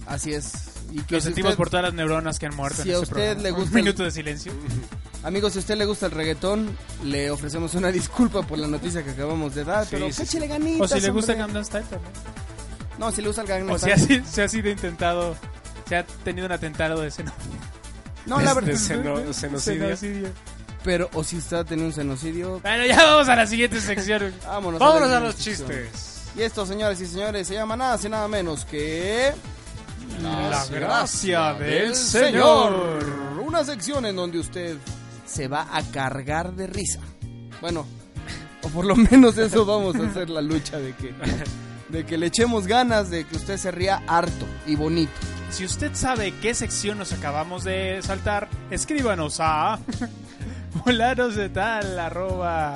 C: Así es. Y que
B: Lo
C: si
B: sentimos
C: usted-
B: por todas las neuronas que han muerto
C: si
B: en
C: a
B: este
C: usted
B: programa.
C: le gusta
B: Un
C: el-
B: minuto de silencio.
C: Amigos, si a usted le gusta el reggaetón, le ofrecemos una disculpa por la noticia que acabamos de dar,
D: Sí,
C: pero
D: sí, sí.
C: échele ganitas,
B: O si le gusta
C: hombre.
B: Gangnam Style también.
C: No, si le gusta el Gangnam
B: O si
C: Style.
B: ha, si- si ha sido intentado, se ha tenido un atentado de seno.
C: No, la
D: de
C: verdad.
D: seno- senocidio.
B: Senocidio.
C: Pero, o si usted ha tenido un genocidio,
B: Bueno, ya vamos a la siguiente sección.
C: vámonos.
D: Vámonos
C: la
D: a los
C: sección.
D: chistes.
C: Y esto, señores y señores, se llama nada, y nada menos que...
B: La gracia del
C: Señor. Una sección en donde usted se va a cargar de risa. Bueno, o por lo menos eso vamos a hacer la lucha de que, de que le echemos ganas de que usted se ría harto y bonito.
B: Si usted sabe qué sección nos acabamos de saltar, escríbanos a volaros de tal arroba.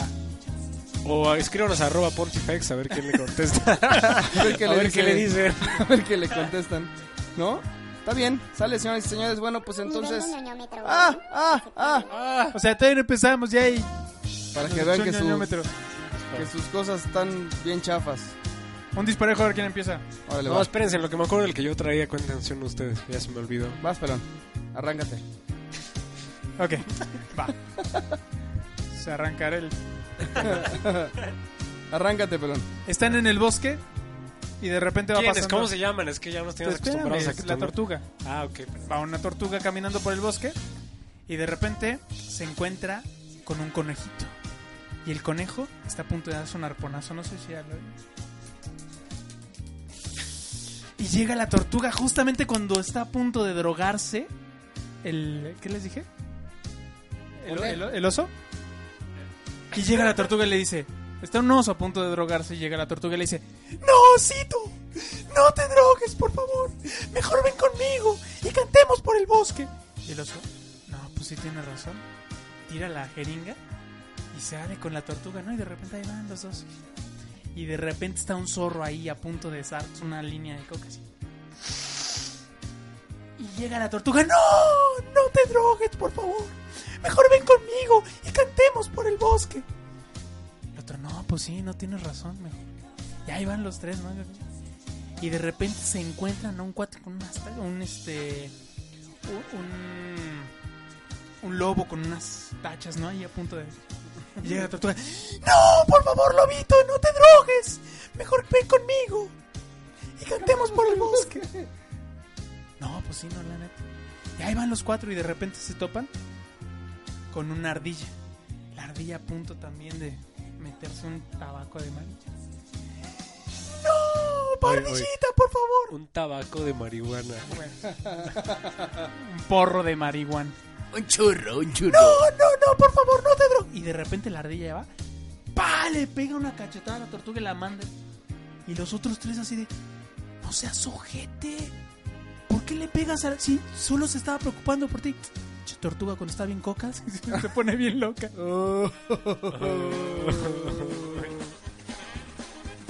D: O escríbanos a arroba pontifex a ver quién le contesta.
C: A ver qué
D: a
C: le,
D: ver qué le dicen.
C: A ver qué le contestan. ¿No? Está bien, sale, señores y señores. Bueno, pues entonces. ¡Ah! ¡Ah! ¡Ah!
D: Ah,
B: O sea, todavía no empezamos ya ahí.
C: Para que vean que, sus- que sus cosas están bien chafas.
B: Un disparejo a ver quién empieza.
C: Órale,
D: no,
C: va.
D: espérense, en lo que me acuerdo del que yo traía, atención ustedes. Ya se me olvidó.
C: Vas, pelón. Arráncate.
B: Ok, va. Se arrancará el.
C: Arráncate, pelón.
B: Están en el bosque y de repente va
D: ¿Quiénes?
B: pasando.
D: ¿Cómo se llaman? Es que ya nos tienes
B: Espérame,
D: acostumbrados a
B: es
D: que
B: la
D: tú-
B: tortuga.
D: Ah, ok. perdón.
B: Va una tortuga caminando por el bosque y de repente se encuentra con un conejito. Y el conejo está a punto de darse un arponazo, no sé si ya lo Y llega la tortuga justamente cuando está a punto de drogarse. El, ¿Qué les dije? ¿El, el- el oso? Y llega la tortuga y le dice... Está un oso a punto de drogarse y llega la tortuga y le dice... ¡No, osito! ¡No te drogues, por favor! Mejor ven conmigo y cantemos por el bosque. Y el oso... No, pues sí tiene razón. Tira la jeringa y se sale con la tortuga, ¿no? Y de repente ahí van los dos. Y de repente está un zorro ahí a punto de dar una línea de coca así. Y llega la tortuga, ¡No! ¡No te drogues, por favor! Mejor ven conmigo y cantemos por el bosque. El otro, no, pues sí, no tienes razón, mejor. Y ahí van los tres, ¿no? Y de repente se encuentran a un cuate con unas, un este, un, un, un lobo con unas tachas, ¿no? Ahí a punto de... Y llega la tortuga, no, por favor, lobito, no te drogues. Mejor ven conmigo y cantemos por el bosque. No, pues sí, no, la neta. Y ahí van los cuatro y de repente se topan con una ardilla. La ardilla a punto también de meterse un tabaco de marihuana. ¡No! ¡Pardillita, por favor!
D: Un tabaco de marihuana.
B: Un porro de marihuana.
C: Un churro, un churro.
B: ¡No, no, no! ¡Por favor, no te drogues! Y de repente la ardilla va. ¡Pa! Le pega una cachetada a la tortuga y la manda. Y los otros tres así de... ¡No seas ojete! ¿Por qué le pegas a. Sí, solo se estaba preocupando por ti. Tortuga cuando está bien cocas se pone bien loca.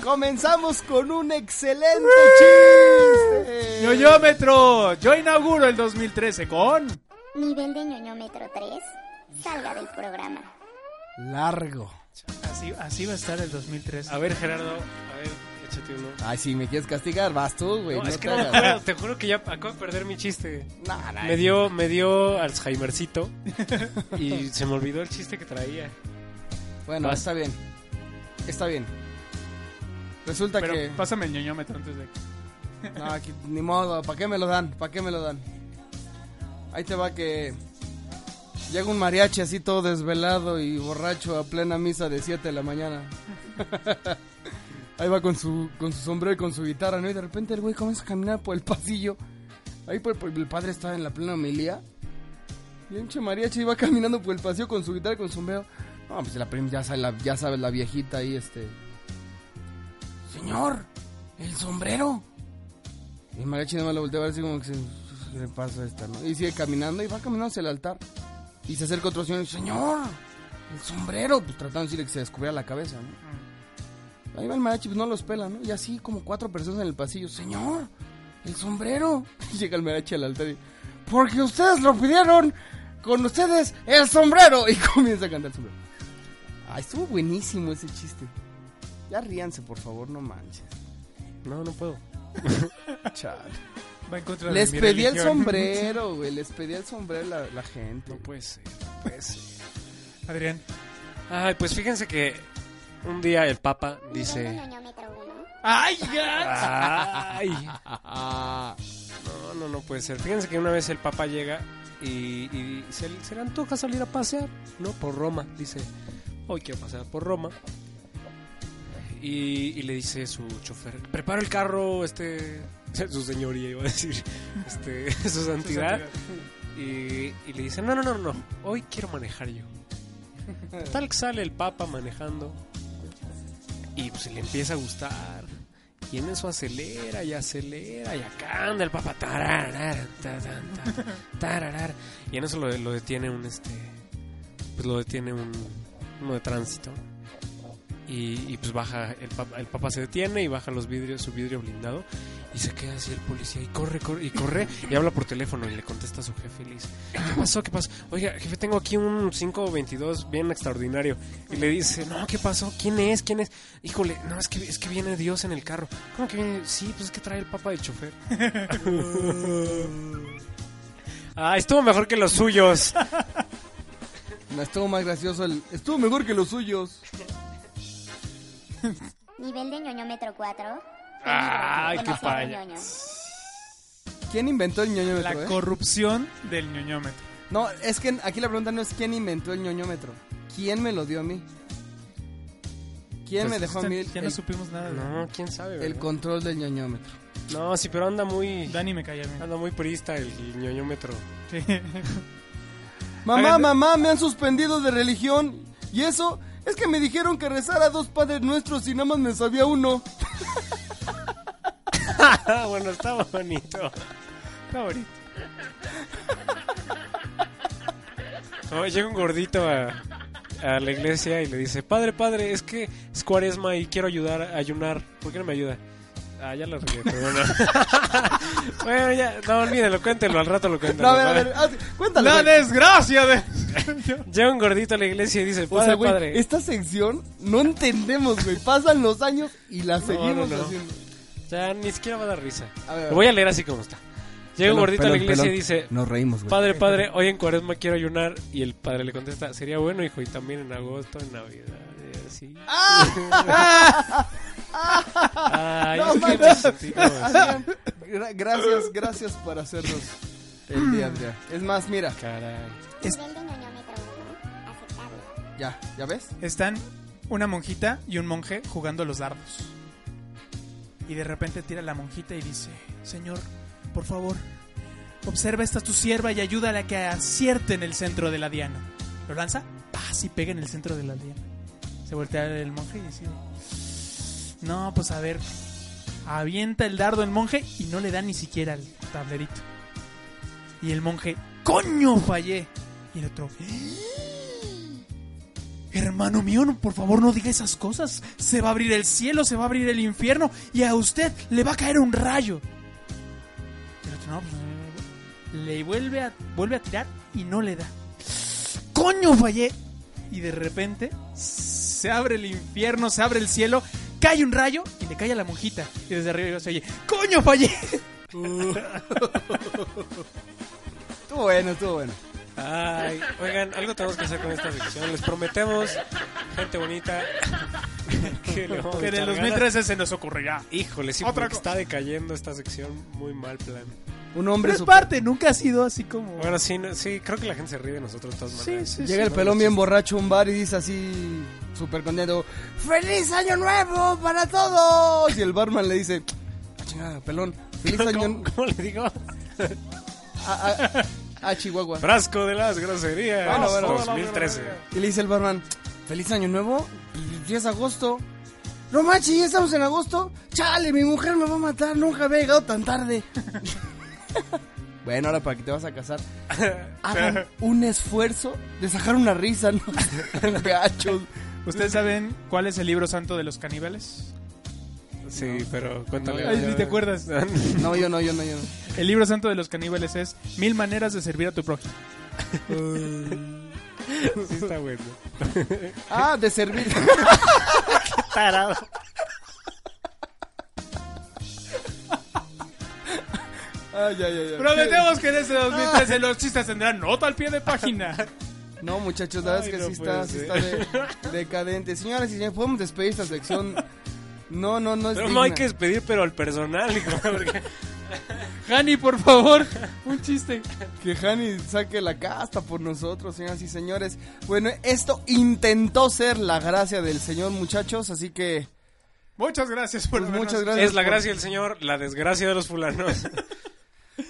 C: Comenzamos con un excelente chiste.
B: ¡Ñoñómetro! Yo inauguro el 2013 con...
E: Nivel de ñoñómetro 3. Salga del programa.
C: Largo.
B: Así, así va a estar el 2013.
D: A ver, Gerardo, échate uno.
C: Ay, si me quieres castigar, vas tú, güey.
D: No,
C: no
D: es que
C: te
D: no te juro que ya acabo de perder mi chiste.
C: No, no,
D: Me dio, me dio Alzheimercito y se me olvidó el chiste que traía.
C: Bueno,
D: Vas.
C: está bien. Está bien. Resulta
B: Pero
C: que...
B: pásame el ñoñómetro antes de...
C: No, aquí, ni modo, ¿para qué me lo dan? ¿Para qué me lo dan? Ahí te va que llega un mariachi así todo desvelado y borracho a plena misa de 7 de la mañana. Ahí va con su, con su sombrero y con su guitarra, ¿no? Y de repente el güey comienza a caminar por el pasillo. Ahí por, el padre estaba en la plena homilía. Y un mariachi va caminando por el pasillo con su guitarra y con su sombrero. No, pues la prim- ya, sabe la, ya sabes, la viejita ahí, este... Señor, el sombrero. Y el mariachi nada más lo voltea a ver así como que se le pasa esta, ¿no? Y sigue caminando y va caminando hacia el altar. Y se acerca otro señor y dice, señor, el sombrero. Pues tratando de decirle que se descubriera la cabeza, ¿no? Ahí va el mariachi, pues no los pela, ¿no? Y así como cuatro personas en el pasillo, señor, el sombrero. Y llega el mariachi al altar y, porque ustedes lo pidieron, con ustedes el sombrero. Y comienza a cantar el sombrero. Ah, estuvo buenísimo ese chiste. Ya ríanse, por favor, no manches.
D: No, no puedo.
C: Chale.
B: Va en contra de
C: Les pedí el
B: religión.
C: sombrero, güey. Les pedí el sombrero la, la gente.
D: No puede ser, no puede ser.
B: Adrián.
D: Ay, pues fíjense que un día el Papa dice...
E: ñoñómetro 1.
B: ¡Ay, ya!
D: Ay, no, no, no puede ser. Fíjense que una vez el Papa llega y, y se, se le antoja salir a pasear, ¿no? Por Roma. Dice, hoy quiero pasear por Roma. Y, y le dice su chofer, prepara el carro, este, su señoría iba a decir, este, su santidad. Y, y le dice, no, no, no, no, hoy quiero manejar yo. Tal que sale el papa manejando y pues le empieza a gustar. Y en eso acelera y acelera y acá anda el tararar. Y en eso lo, lo detiene un este. Pues lo detiene un. Uno de tránsito. Y, y pues baja. El papa, el papa se detiene y baja los vidrios, su vidrio blindado. Y se queda así el policía y corre, corre, y corre y habla por teléfono y le contesta a su jefe y le dice, ¿qué pasó? ¿Qué pasó? Oiga, jefe, tengo aquí un 522 bien extraordinario. Y le dice, no, ¿qué pasó? ¿Quién es? ¿Quién es? Híjole, no, es que, es que viene Dios en el carro. ¿Cómo que viene? Sí, pues es que trae el papa de chofer. ah, estuvo mejor que los suyos.
C: No, estuvo más gracioso el... Estuvo mejor que los suyos.
E: Nivel de ñoñómetro 4.
D: Ay, qué
E: ñoño.
C: ¿Quién inventó el
B: La
C: ñoñómetro, eh?
B: corrupción del ñoñómetro.
C: No, es que aquí la pregunta no es quién inventó el ñoñómetro. ¿Quién me lo dio a mí? ¿Quién
D: Pues,
C: me dejó a mí el,
B: ya no supimos nada. de-
D: No, quién sabe.
C: el
D: ¿verdad?
C: control del ñoñómetro?
D: No, sí, pero anda muy.
B: Dani me caía bien.
D: Anda muy priista el ñoñómetro.
B: Sí.
C: Mamá,
B: Hagan-
C: mamá, me han suspendido de religión. ¿Y eso? Es que me dijeron que rezara dos padres nuestros y nada más me sabía uno.
D: Ah, bueno, estaba bonito.
B: Está bonito.
D: No, llega un gordito a, a la iglesia y le dice, padre, padre, es que es cuaresma y quiero ayudar a ayunar. ¿Por qué no me ayuda? Ah, ya lo regué, perdona. bueno, ya, no, olvídalo, cuéntelo, al rato lo cuento.
C: No, a ver, a ver, haz- cuéntalo.
B: La
C: güey.
B: desgracia de...
D: Llega un gordito a la iglesia y dice,
C: O
D: padre,
C: sea, güey,
D: padre.
C: esta sección no entendemos, güey. Pasan los años y la seguimos
D: no, no.
C: haciendo.
D: Ya ni siquiera va a dar risa.
C: A ver, a
D: Lo voy a leer así como está. Llega un
C: Pelón,
D: gordito a la iglesia
C: pelón.
D: y dice,
C: Nos reímos, güey.
D: Padre, padre, hoy en cuaresma quiero ayunar. Y el padre le contesta, sería bueno, hijo, y también en agosto, en Navidad, y así. Ay,
C: No,
D: es.
C: Adrián, gra- gracias, gracias por hacernos el día, Adrián. Es más, mira,
D: Caray.
E: Nivel de ñoñómetro 1. Aceptable.
C: ya, ¿ya ves?
B: Están una monjita y un monje jugando a los dardos. Y de repente tira la monjita y dice, Señor, por favor, observa esta tu sierva y ayúdala a que acierte en el centro de la diana. Lo lanza, ¡paz! y pega en el centro de la diana. Se voltea el monje y dice, no, pues a ver, avienta el dardo el monje y no le da ni siquiera el tablerito. Y el monje, ¡coño, fallé! Y el otro, Hermano mío, por favor no diga esas cosas. Se va a abrir el cielo, se va a abrir el infierno y a usted le va a caer un rayo. El otro, no, pues, le vuelve a, vuelve a tirar y no le da. ¡Coño, fallé! Y de repente se abre el infierno, se abre el cielo, cae un rayo y le cae a la monjita. Y desde arriba se oye, ¡Coño, fallé!
C: Estuvo bueno, estuvo bueno.
D: Ay, oigan, algo tenemos que hacer con esta sección. Les prometemos, gente bonita, que le vamos a
B: Que en el
D: echar ganas.
B: 2013 se nos ocurrirá.
D: Híjole, sí,
B: Otra
D: está decayendo esta sección. Muy mal plan.
C: Un hombre
B: Pero es
C: super-
B: parte, nunca ha sido así como...
D: Bueno, sí, no- sí, creo que la gente se ríe de nosotros de todas maneras.
B: sí,
C: Llega el pelón bien borracho a un bar y dice así, súper contento, ¡Feliz Año Nuevo para todos! Y el barman le dice, "Ah, chingada, pelón, feliz año...
D: ¿Cómo, cómo le digo?
C: A, a- a Chihuahua.
D: Frasco de las groserías.
C: Bueno, bueno,
D: 2013.
C: Y le dice el barman, ¡Feliz Año Nuevo! Y es agosto. No manches, ya estamos en agosto. Chale, mi mujer me va a matar, nunca había llegado tan tarde. bueno, ahora para que te vas a casar, hagan un esfuerzo de sacar una risa, ¿no? Gachos.
B: ¿Ustedes saben cuál es el libro santo de los caníbales?
D: Sí, pero cuéntale.
B: Ay, ni te acuerdas.
C: No, yo no, yo no, yo no.
B: El libro santo de los caníbales es Mil maneras de servir a tu prójimo.
D: sí, está bueno.
C: Ah, de servir.
D: Tarado.
C: Ay, ay, ay, ay.
B: Prometemos que en este 2013 los chistes tendrán nota al pie de página.
C: No, muchachos, la verdad es que
D: no
C: sí está, sí de- decadente. Señoras y señores, podemos despedir esta sección. No, no, no es
D: Pero no
C: digna.
D: hay que despedir, pero al personal, hijo, porque
B: Jani, por favor, un chiste.
C: Que Hani saque la casta por nosotros, señoras y señores. Bueno, esto intentó ser la gracia del señor, muchachos, así que
B: Muchas gracias por
C: Pues muchas gracias.
D: Es la
C: por-
D: gracia del Señor, la desgracia de los fulanos.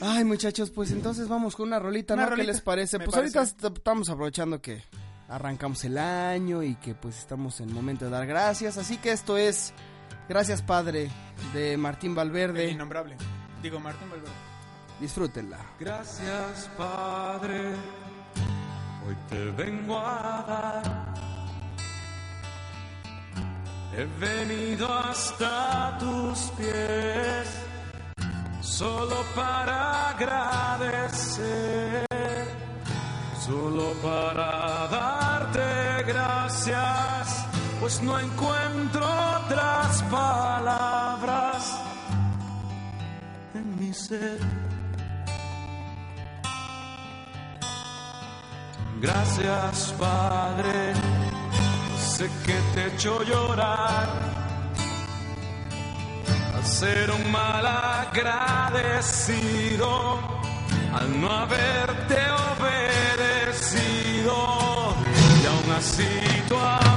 C: Ay, muchachos, pues entonces vamos con una rolita,
B: Una
C: ¿no?
B: rolita,
C: ¿Qué les parece?
B: me
C: Pues
B: parece.
C: ahorita est- estamos aprovechando que arrancamos el año y que pues estamos en momento de dar gracias, así que esto es Gracias Padre de Martín
B: El
C: Valverde.
B: innombrable. Digo, Martín Valverde.
C: Disfrútenla.
F: Gracias, Padre, hoy te vengo a dar. He venido hasta tus pies solo para agradecer, solo para darte gracias, pues no encuentro otras palabras en mi ser. Gracias, Padre. Sé que te he hecho llorar. Ser un mal agradecido, al no haberte obedecido. Y aún así tu amor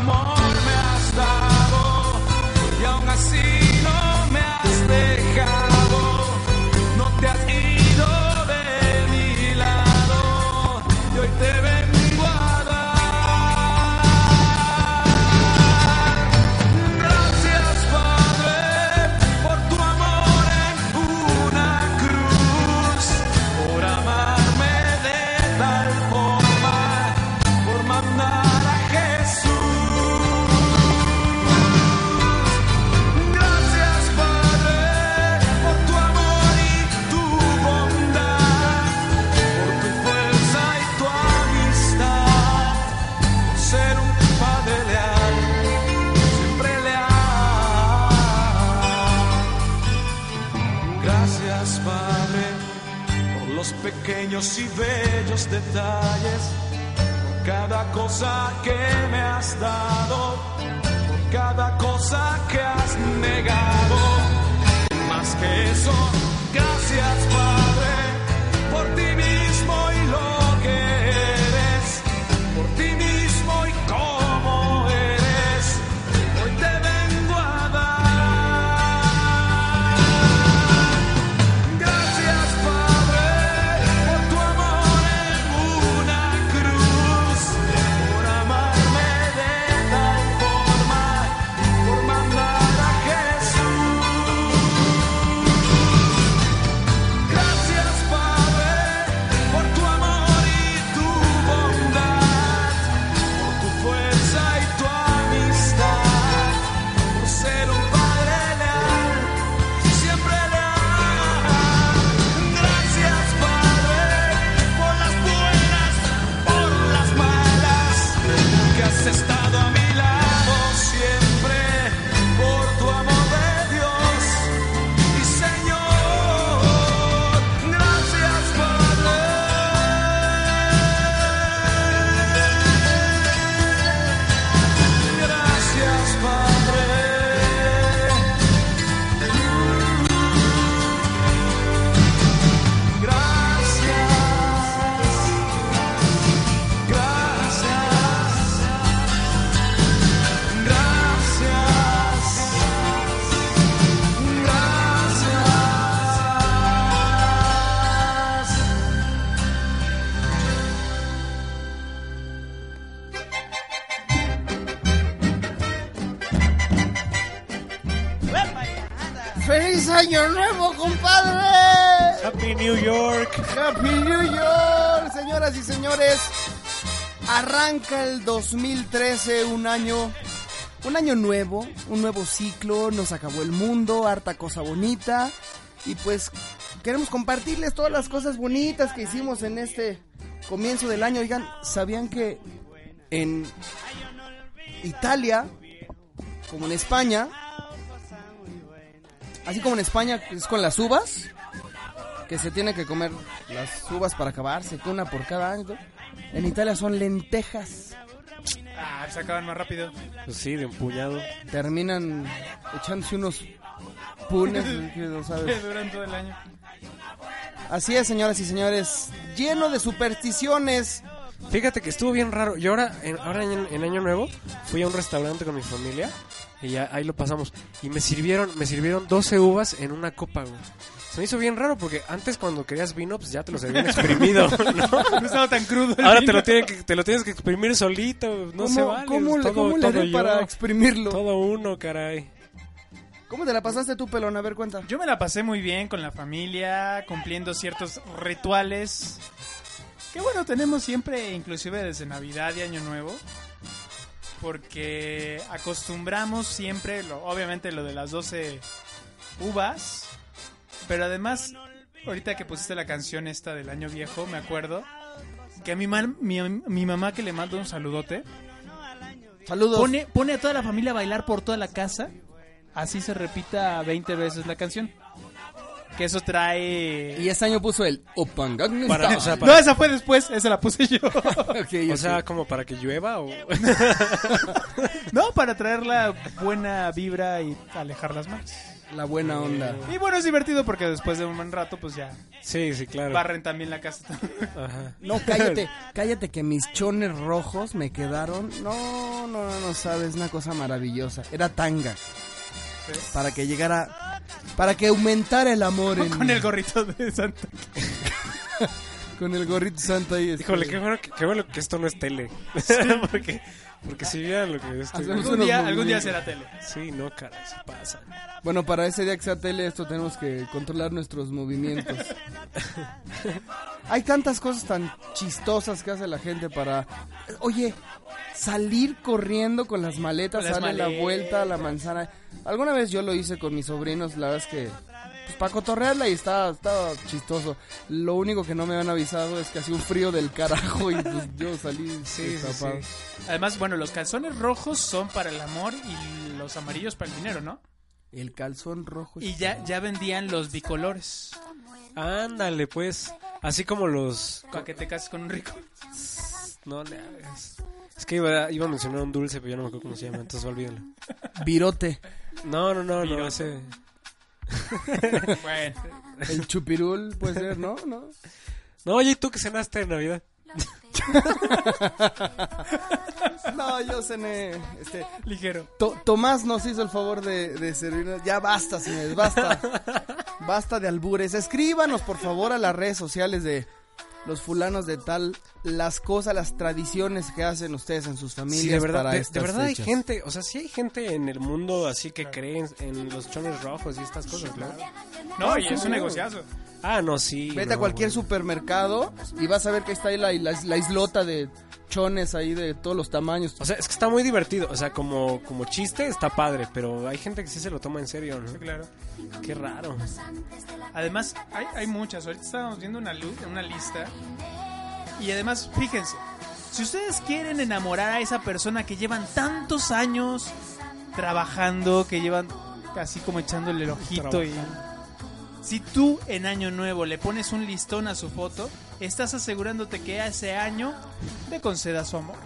C: Arranca el 2013, un año, un año nuevo, un nuevo ciclo. Nos acabó el mundo, harta cosa bonita. Y pues queremos compartirles todas las cosas bonitas que hicimos en este comienzo del año. Oigan, ¿sabían que en Italia, como en España, así como en España es con las uvas, que se tiene que comer las uvas para acabarse, una por cada año. En Italia son lentejas.
B: Ah, se acaban más rápido.
D: Pues sí, de un puñado.
C: Terminan echándose unos punes, que no
B: Que
C: sabes.
B: duran todo el año.
C: Así es, señoras y señores, lleno de supersticiones.
D: Fíjate que estuvo bien raro. Yo ahora, en, ahora en, en Año Nuevo, fui a un restaurante con mi familia y ya ahí lo pasamos. Y me sirvieron, me sirvieron 12 uvas en una copa, güey. Se me hizo bien raro porque antes cuando querías vino, pues ya te lo servían exprimido, ¿no?
B: No estaba tan crudo. el
D: Ahora te lo, tienen que, te lo tienes que exprimir solito, no
C: ¿Cómo,
D: se vale.
C: ¿cómo le,
D: todo,
C: cómo le haré
D: yo,
C: para exprimirlo?
D: Todo uno, caray.
C: ¿Cómo te la pasaste tú, pelón? A ver, cuenta.
B: Yo me la pasé muy bien con la familia, cumpliendo ciertos rituales. Que bueno, tenemos siempre, inclusive desde Navidad y Año Nuevo. Porque acostumbramos siempre, lo, obviamente, lo de las 12 uvas. Pero además, ahorita que pusiste la canción esta del Año Viejo, me acuerdo que a mi, ma- mi, mi mamá, que le mando un saludote,
C: Saludos.
B: pone, pone a toda la familia a bailar por toda la casa. Así se repita 20 veces la canción. Que eso trae...
C: Y este año puso el Opangang.
D: Para- o sea,
B: No, esa fue después, esa la puse yo.
D: O sea, como para que llueva o...
B: no, para traer la buena vibra y alejar las manos.
C: La buena onda.
B: Y bueno, es divertido porque después de un buen rato, pues ya
D: Sí, sí, claro.
B: barren también la casa.
D: Ajá.
C: No, cállate, cállate que mis chones rojos me quedaron. No, no, no, no sabes, una cosa maravillosa. Era tanga. Para que llegara, para que aumentara el amor en
B: Con el gorrito de Santa.
C: con el gorrito santo ahí. este.
D: Híjole, qué bueno, que, qué bueno que esto no es tele. porque, porque si vieran lo que estoy...
B: Algún día, algún día será tele.
D: Sí, no, caray, se pasa.
C: Bueno, para ese día que sea tele, esto tenemos que controlar nuestros movimientos. Hay tantas cosas tan chistosas que hace la gente para... Oye, salir corriendo con las maletas,
B: las
C: darle la vuelta a la manzana. Alguna vez yo lo hice con mis sobrinos, la verdad es que... Pues para cotorrearla y estaba, estaba chistoso. Lo único que no me habían avisado es que hacía un frío del carajo y pues yo salí
D: Sí, sí,
C: destapado.
D: sí.
B: Además, bueno, los calzones rojos son para el amor y los amarillos para el dinero, ¿no?
C: El calzón rojo.
B: Y ya, ya vendían los bicolores.
D: Ándale, pues. Así como los...
B: Para que te cases con un rico.
D: No le hagas. Es que iba, iba a mencionar un dulce, pero ya no me acuerdo cómo se llama, entonces olvídalo.
C: Virote.
D: No, no, no, no, ese...
B: Bueno,
C: El chupirul puede ser, ¿no? ¿No?
D: No, oye, ¿y tú qué cenaste en Navidad?
C: No, yo cené. Este,
B: ligero.
C: To- Tomás nos hizo el favor de, de servirnos. Ya basta, señores, basta. basta de albures. Escríbanos, por favor, a las redes sociales de los fulanos de tal, las cosas, las tradiciones que hacen ustedes en sus familias.
D: Sí, de verdad,
C: para
D: de, verdad hay gente, o sea, sí hay gente en el mundo así que cree en, los chones rojos y estas cosas, ¿no?
B: No, y es un negociazo.
D: Ah, no, sí.
C: Vete
D: no,
C: a cualquier
D: bueno.
C: supermercado y vas a ver que está ahí la, la, la islota de chones ahí de todos los tamaños.
D: O sea, es que está muy divertido, o sea, como, como chiste está padre, pero hay gente que sí se lo toma en serio, ¿no?
B: Claro.
D: Qué raro.
B: Además, hay, hay muchas. Ahorita estábamos viendo una, una lista. Y además, fíjense, si ustedes quieren enamorar a esa persona que llevan tantos años trabajando, que llevan así como echándole el ojito y... Si tú en año nuevo le pones un listón a su foto, estás asegurándote que ese año le conceda su amor.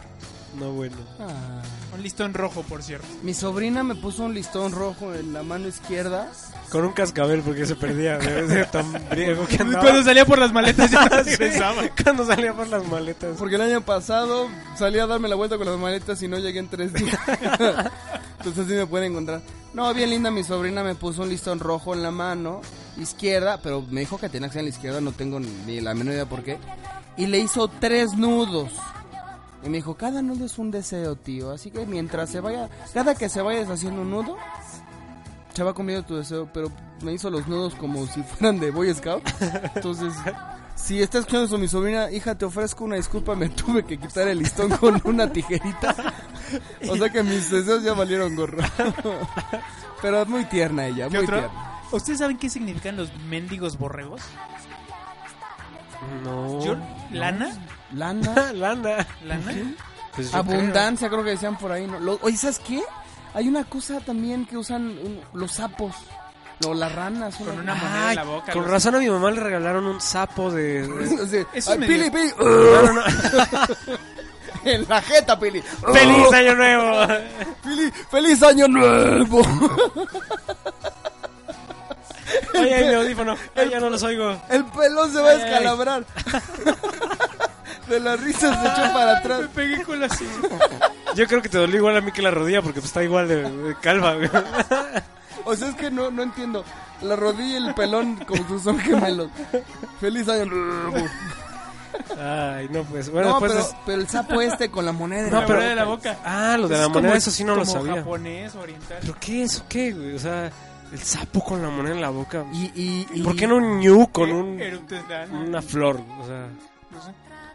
D: No, bueno.
C: Ah.
B: Un listón rojo, por cierto.
C: Mi sobrina me puso un listón rojo en la mano izquierda.
D: Con un cascabel porque se perdía, de de tan briego que andaba.
B: Cuando salía por las maletas ya no
D: Sí,
B: regresaba.
D: Cuando salía por las maletas.
C: Porque el año pasado salí a darme la vuelta con las maletas y no llegué en tres días. Entonces sí me pueden encontrar. No, bien linda mi sobrina me puso un listón rojo en la mano izquierda, pero me dijo que tenía que ser en la izquierda, no tengo ni la menor idea por qué. Y le hizo tres nudos. Y me dijo, cada nudo es un deseo, tío. Así que mientras se vaya, cada que se vayas haciendo un nudo, se va comiendo tu deseo. Pero me hizo los nudos como si fueran de Boy Scout. Entonces, si estás escuchando eso, mi sobrina, hija, te ofrezco una disculpa, me tuve que quitar el listón con una tijerita. O sea que mis deseos ya valieron gorro. Pero es muy tierna ella,
B: ¿Qué
C: muy
B: otro?
C: tierna.
B: ¿Ustedes saben qué significan los mendigos borregos?
D: No.
B: Yo- ¿Lana?
C: Lana,
D: Lana.
B: ¿Lana?
D: Pues
C: abundancia, creo que decían por ahí. ¿no? Oye, ¿sabes qué? Hay una cosa también que usan un- los sapos. O las ranas.
B: Con
C: una-
D: creo.
B: moneda
D: Ay,
B: en la boca.
D: con razón a mi mamá le regalaron un sapo de... de-
B: Eso
C: Pili, Pili.
D: No, no, no.
C: en la jeta, Pili.
D: ¡Feliz año nuevo!
C: Pili, feliz año nuevo.
D: Ay, ay, mi audífono. Ay, ya no los oigo.
C: El pelón se va a
D: ay.
C: descalabrar. De la risa se echó para atrás.
B: Me pegué con la silla.
D: Yo creo que te dolió igual a mí que la rodilla porque pues, está igual de, de calva. güey.
C: O sea, es que no, no entiendo. La rodilla y el pelón como que son gemelos. Feliz año.
D: Ay, no, pues. Bueno,
C: No,
D: después
C: pero,
D: es-
C: pero el sapo este con la moneda. en
D: No,
C: la
D: pero-
C: boca.
B: de la boca.
D: Ah, lo de
B: Es
D: la
B: como-
D: moneda, eso sí no lo
B: como
D: sabía.
B: japonés, oriental.
D: ¿Pero qué es o qué, güey? O sea, el sapo con la moneda en la boca.
C: Y, y, y-
D: ¿Por qué no un ñu con un, una flor? O sea,
B: No sé.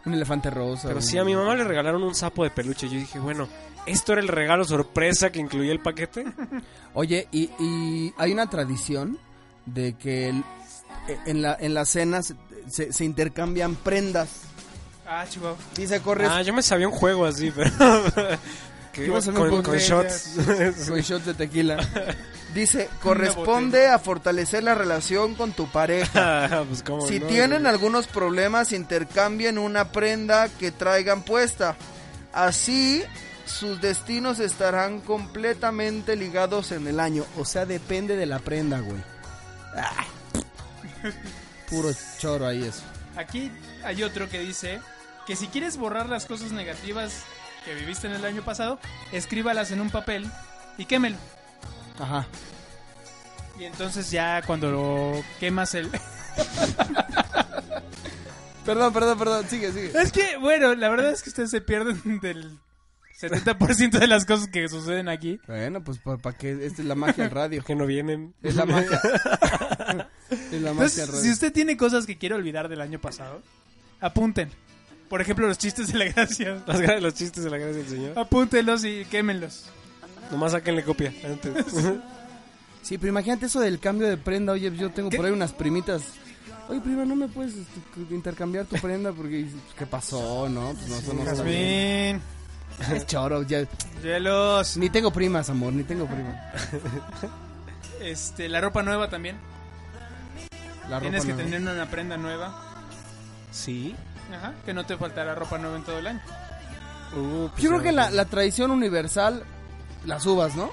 C: Un elefante rosa.
D: pero
C: un-
D: sí, a mi mamá le regalaron un sapo de peluche. Yo dije, bueno, ¿esto era el regalo sorpresa que incluía el paquete?
C: Oye, y, y hay una tradición de que el- en, la, en las cenas se, se intercambian prendas.
B: Ah, chihuahua.
C: Dice, corres
D: Ah, yo me sabía un juego así, pero... que con, shots.
C: con shots de tequila. Dice, corresponde a fortalecer la relación con tu pareja.
D: Pues, ¿cómo
C: Si
D: no,
C: tienen
D: güey?
C: algunos problemas, intercambien una prenda que traigan puesta. Así, sus destinos estarán completamente ligados en el año. O sea, depende de la prenda, güey. Ah. Puro choro ahí eso.
B: Aquí hay otro que dice que si quieres borrar las cosas negativas que viviste en el año pasado, escríbalas en un papel y quémelo.
C: Ajá.
B: Y entonces ya cuando lo quemas el...
C: Perdón, perdón, perdón. Sigue, sigue.
B: es que, bueno, la verdad es que ustedes se pierden del 70% de las cosas que suceden aquí.
C: Bueno, pues para que esta es la magia del radio.
D: Que no vienen.
C: Es la magia. es la magia
B: Entonces,
C: radio.
B: si usted tiene cosas que quiere olvidar del año pasado, apunten. Por ejemplo, los chistes de la gracia.
D: Las los chistes de la gracia del señor.
B: Apúntenlos y quémenlos.
D: Nomás sáquenle copia antes.
C: Sí, pero imagínate eso del cambio de prenda. Oye, yo tengo
B: ¿Qué?
C: por ahí unas primitas. Oye, prima, ¿no me puedes este, intercambiar tu prenda? Porque, ¿qué pasó? No, pues no, eso no bien. Es choro, ya.
B: hielos.
C: Ni tengo primas, amor, ni tengo primas.
B: Este, la ropa nueva también.
C: La ropa
B: Tienes que
C: nueva.
B: tener una prenda nueva.
D: sí.
B: Ajá. Que no te faltará ropa nueva en todo el año.
D: Uh, pues
C: Yo creo que la, la tradición universal, las uvas, ¿no?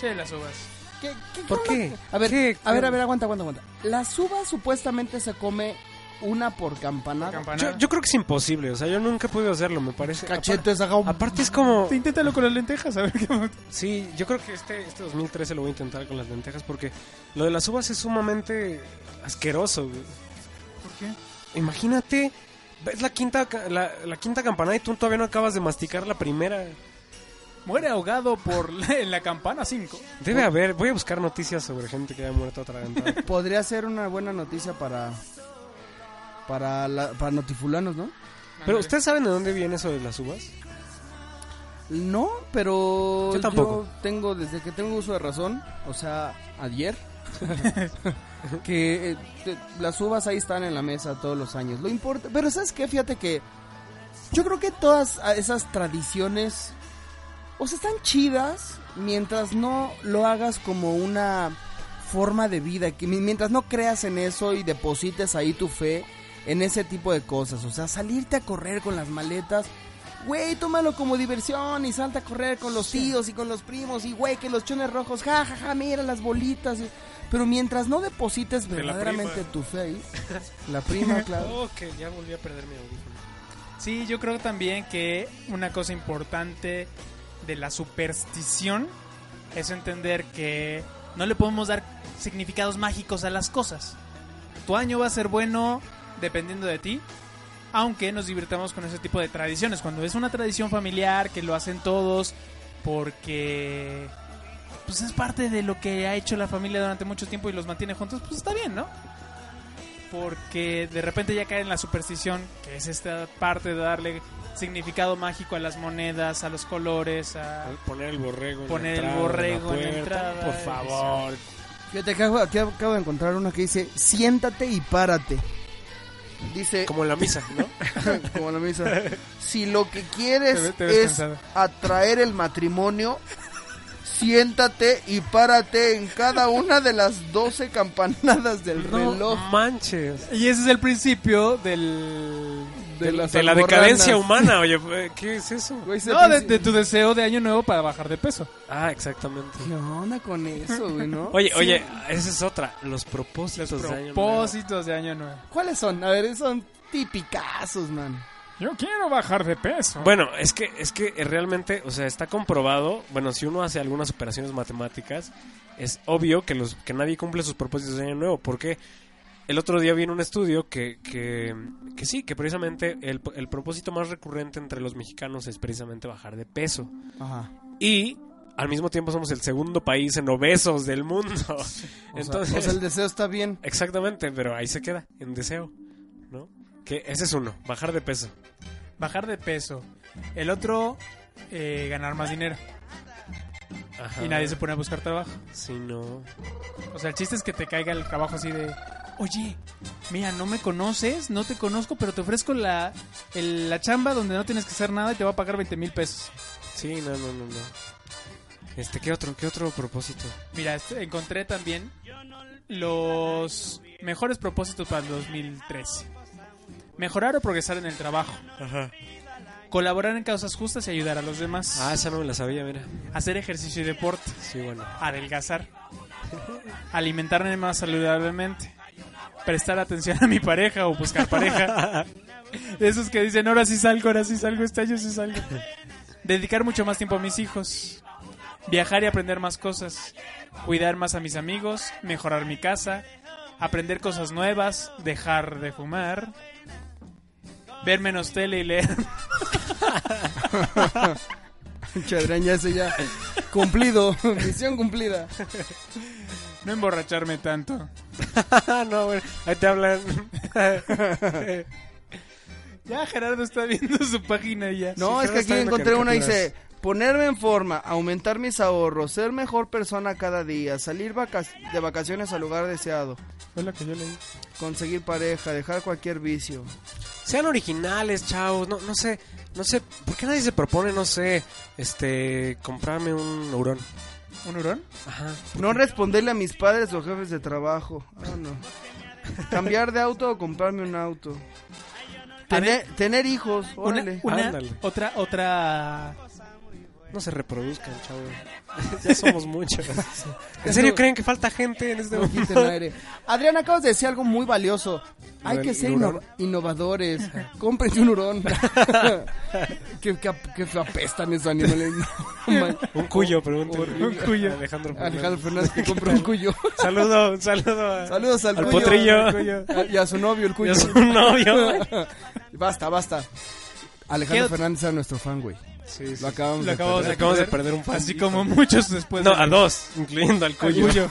B: Sí, las uvas.
C: ¿Qué, qué,
D: ¿Por qué?
C: A ver,
D: ¿Qué?
C: a ver, a ver, aguanta, aguanta, aguanta. Las uvas supuestamente se come una por campanada.
B: Campanada.
D: Yo, yo creo que es imposible. O sea, yo nunca he podido hacerlo, me parece.
C: Cachetes, ajá.
D: Apar- Aparte es como...
B: Te inténtalo con las lentejas, a ver qué
D: Sí, yo creo que este, este 2013 lo voy a intentar con las lentejas porque lo de las uvas es sumamente asqueroso. güey.
B: ¿Por qué?
D: Imagínate, ves la quinta, ca- la, la quinta campanada y tú todavía no acabas de masticar la primera.
B: Muere ahogado por la, en la campana 5.
D: Debe haber, voy a buscar noticias sobre gente que haya muerto atragantada.
C: Podría ser una buena noticia para para la, para notifulanos, ¿no?
D: Pero ¿ustedes saben de dónde viene eso de las uvas?
C: No, pero
D: Yo tampoco.
C: tengo desde que tengo uso de razón, o sea, ayer que eh, las uvas ahí están en la mesa todos los años. Lo importa, pero sabes qué, fíjate que yo creo que todas ah, esas tradiciones o sea, están chidas mientras no lo hagas como una forma de vida, que mi- mientras no creas en eso y deposites ahí tu fe en ese tipo de cosas, o sea, salirte a correr con las maletas, güey, tómalo como diversión y salta a correr con los tíos y con los primos y güey, que los chones rojos, ja, ja, ja, mira las bolitas, y- pero mientras no deposites verdaderamente tu fe ahí, la prima, claro.
D: Oh, que ya volví a perder mi audífono.
B: Sí, yo creo también que una cosa importante de la superstición es entender que no le podemos dar significados mágicos a las cosas. Tu año va a ser bueno dependiendo de ti, aunque nos divirtamos con ese tipo de tradiciones. Cuando es una tradición familiar que lo hacen todos porque pues es parte de lo que ha hecho la familia durante mucho tiempo y los mantiene juntos, pues está bien, ¿no? Porque de repente ya cae en la superstición, que es esta parte de darle significado mágico a las monedas, a los colores, a...
D: Poner el borrego en
B: Poner
D: la
B: el
D: entrada,
B: borrego en la entrada,
D: Por favor.
C: Fíjate, acabo, aquí acabo de encontrar una que dice, siéntate y párate. Dice,
D: Como en la misa, ¿no?
C: como la misa. Si lo que quieres
B: Te te
C: es
B: cansado.
C: atraer el matrimonio, siéntate y párate en cada una de las 12 campanadas del
D: No
C: reloj.
D: manches.
B: Y ese es el principio del
C: de, las
D: de la decadencia humana, oye, ¿qué es eso?
C: Güey, se
B: No, de, de tu deseo de año nuevo para bajar de peso.
D: Ah, exactamente.
C: ¿Qué onda con eso, güey, no?
D: Oye,
C: Sí.
D: oye, esa es otra, los propósitos
B: Los
D: de año nuevo.
B: propósitos de año nuevo.
C: ¿Cuáles son? A ver, son tipicazos, man.
B: Yo quiero bajar de peso.
D: Bueno, es que es que realmente, o sea, está comprobado, bueno, si uno hace algunas operaciones matemáticas, es obvio que los que nadie cumple sus propósitos de año nuevo, porque el otro día vi en un estudio que, que, que sí, que precisamente el, el propósito más recurrente entre los mexicanos es precisamente bajar de peso.
C: Ajá.
D: Y al mismo tiempo somos el segundo país en obesos del mundo. Entonces,
C: o sea, el deseo está bien.
D: exactamente, pero ahí se queda, en deseo, ¿no? Que ese es uno, bajar de peso.
B: Bajar de peso. El otro, eh, ganar más dinero.
D: Ajá.
B: Y nadie se pone a buscar trabajo.
D: Sí, no.
B: O sea, el chiste es que te caiga el trabajo así de... Oye, mira, no me conoces, no te conozco, pero te ofrezco la, el- la chamba donde no tienes que hacer nada y te va a pagar 20 mil pesos.
D: Sí, no, no, no, no. Este, ¿qué otro, qué otro propósito?
B: Mira, este- encontré también los mejores propósitos para el 2013. Mejorar o progresar en el trabajo.
D: Ajá.
B: Colaborar en causas justas y ayudar a los demás.
D: Ah, esa no me la sabía, mira.
B: Hacer ejercicio y deporte.
D: Sí, bueno.
B: Adelgazar. Alimentarme más saludablemente. Prestar atención a mi pareja o buscar pareja. Esos que dicen, ahora sí salgo, ahora sí salgo, este año sí salgo. Dedicar mucho más tiempo a mis hijos. Viajar y aprender más cosas. Cuidar más a mis amigos. Mejorar mi casa. Aprender cosas nuevas. Dejar de fumar. Ver menos tele y leer.
C: Chadrán, ya ya. Cumplido. Misión cumplida.
B: No emborracharme tanto.
D: no, bueno, ahí te hablan.
B: Ya Gerardo está viendo su página y ya.
C: No,
D: Sí,
C: es que aquí encontré una
D: caricaturas.
C: dice ponerme en forma, aumentar mis ahorros, ser mejor persona cada día, salir vaca- de vacaciones al lugar deseado,
B: Fue lo que yo leí.
C: conseguir pareja, dejar cualquier vicio.
D: Sean originales, chavos. No, no sé, no sé. ¿Por qué nadie se propone, no sé, este, comprarme un neurón?
B: ¿Un hurón?
D: Ajá.
C: No responderle a mis padres o jefes de trabajo. Ah, no. Cambiar de auto o comprarme un auto. Tener, tener hijos,
B: Una,
C: órale.
B: una-
D: Ándale.
B: otra, otra.
D: No se reproduzcan, chavos. ya somos muchos. ¿En serio creen que falta gente en este momento?
C: Adrián, acabas de decir algo muy valioso. Hay que ser inno- innovadores. Cómprense un hurón. que, que, que apestan esos animales. No.
D: Un cuyo, pregúntale.
B: Un cuyo.
D: Alejandro Fernández.
C: Alejandro Fernández que compra un cuyo.
D: Saludo, un saludo. a-
C: Saludos al,
D: Al
C: cuyo.
D: potrillo.
C: A- Y a su novio, el cuyo.
D: Ya su novio.
C: basta, basta.
B: ¿Qué
C: Alejandro Fernández era nuestro fan, güey.
D: Sí, sí.
C: Lo acabamos
B: Lo
C: de
B: acabamos
C: perder.
D: Acabamos de perder un fan.
B: Así como muchos después.
D: No,
B: de-
D: a dos, incluyendo al
B: al
D: cuyo.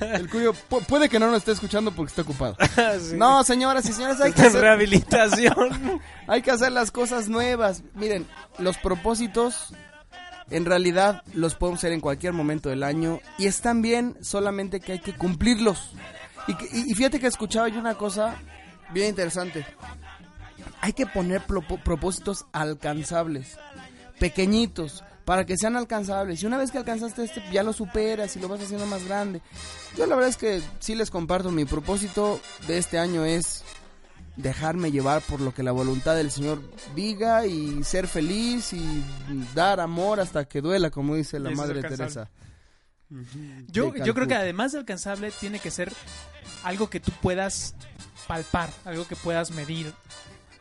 C: El cuyo pu- puede que no nos esté escuchando porque está ocupado.
D: Sí.
C: No, señoras y señores, hay que, hacer,
D: rehabilitación.
C: hay que hacer las cosas nuevas. Miren, los propósitos en realidad los podemos hacer en cualquier momento del año y están bien, solamente que hay que cumplirlos. Y, que- y- y fíjate que escuchaba yo una cosa bien interesante. Hay que poner propo- propósitos alcanzables, pequeñitos, para que sean alcanzables. Y una vez que alcanzaste este, ya lo superas y lo vas haciendo más grande. Yo la verdad es que sí les comparto, mi propósito de este año es dejarme llevar por lo que la voluntad del Señor diga y ser feliz y dar amor hasta que duela, como dice la Madre. Teresa.
B: Yo, yo creo que además de alcanzable, tiene que ser algo que tú puedas palpar, algo que puedas medir.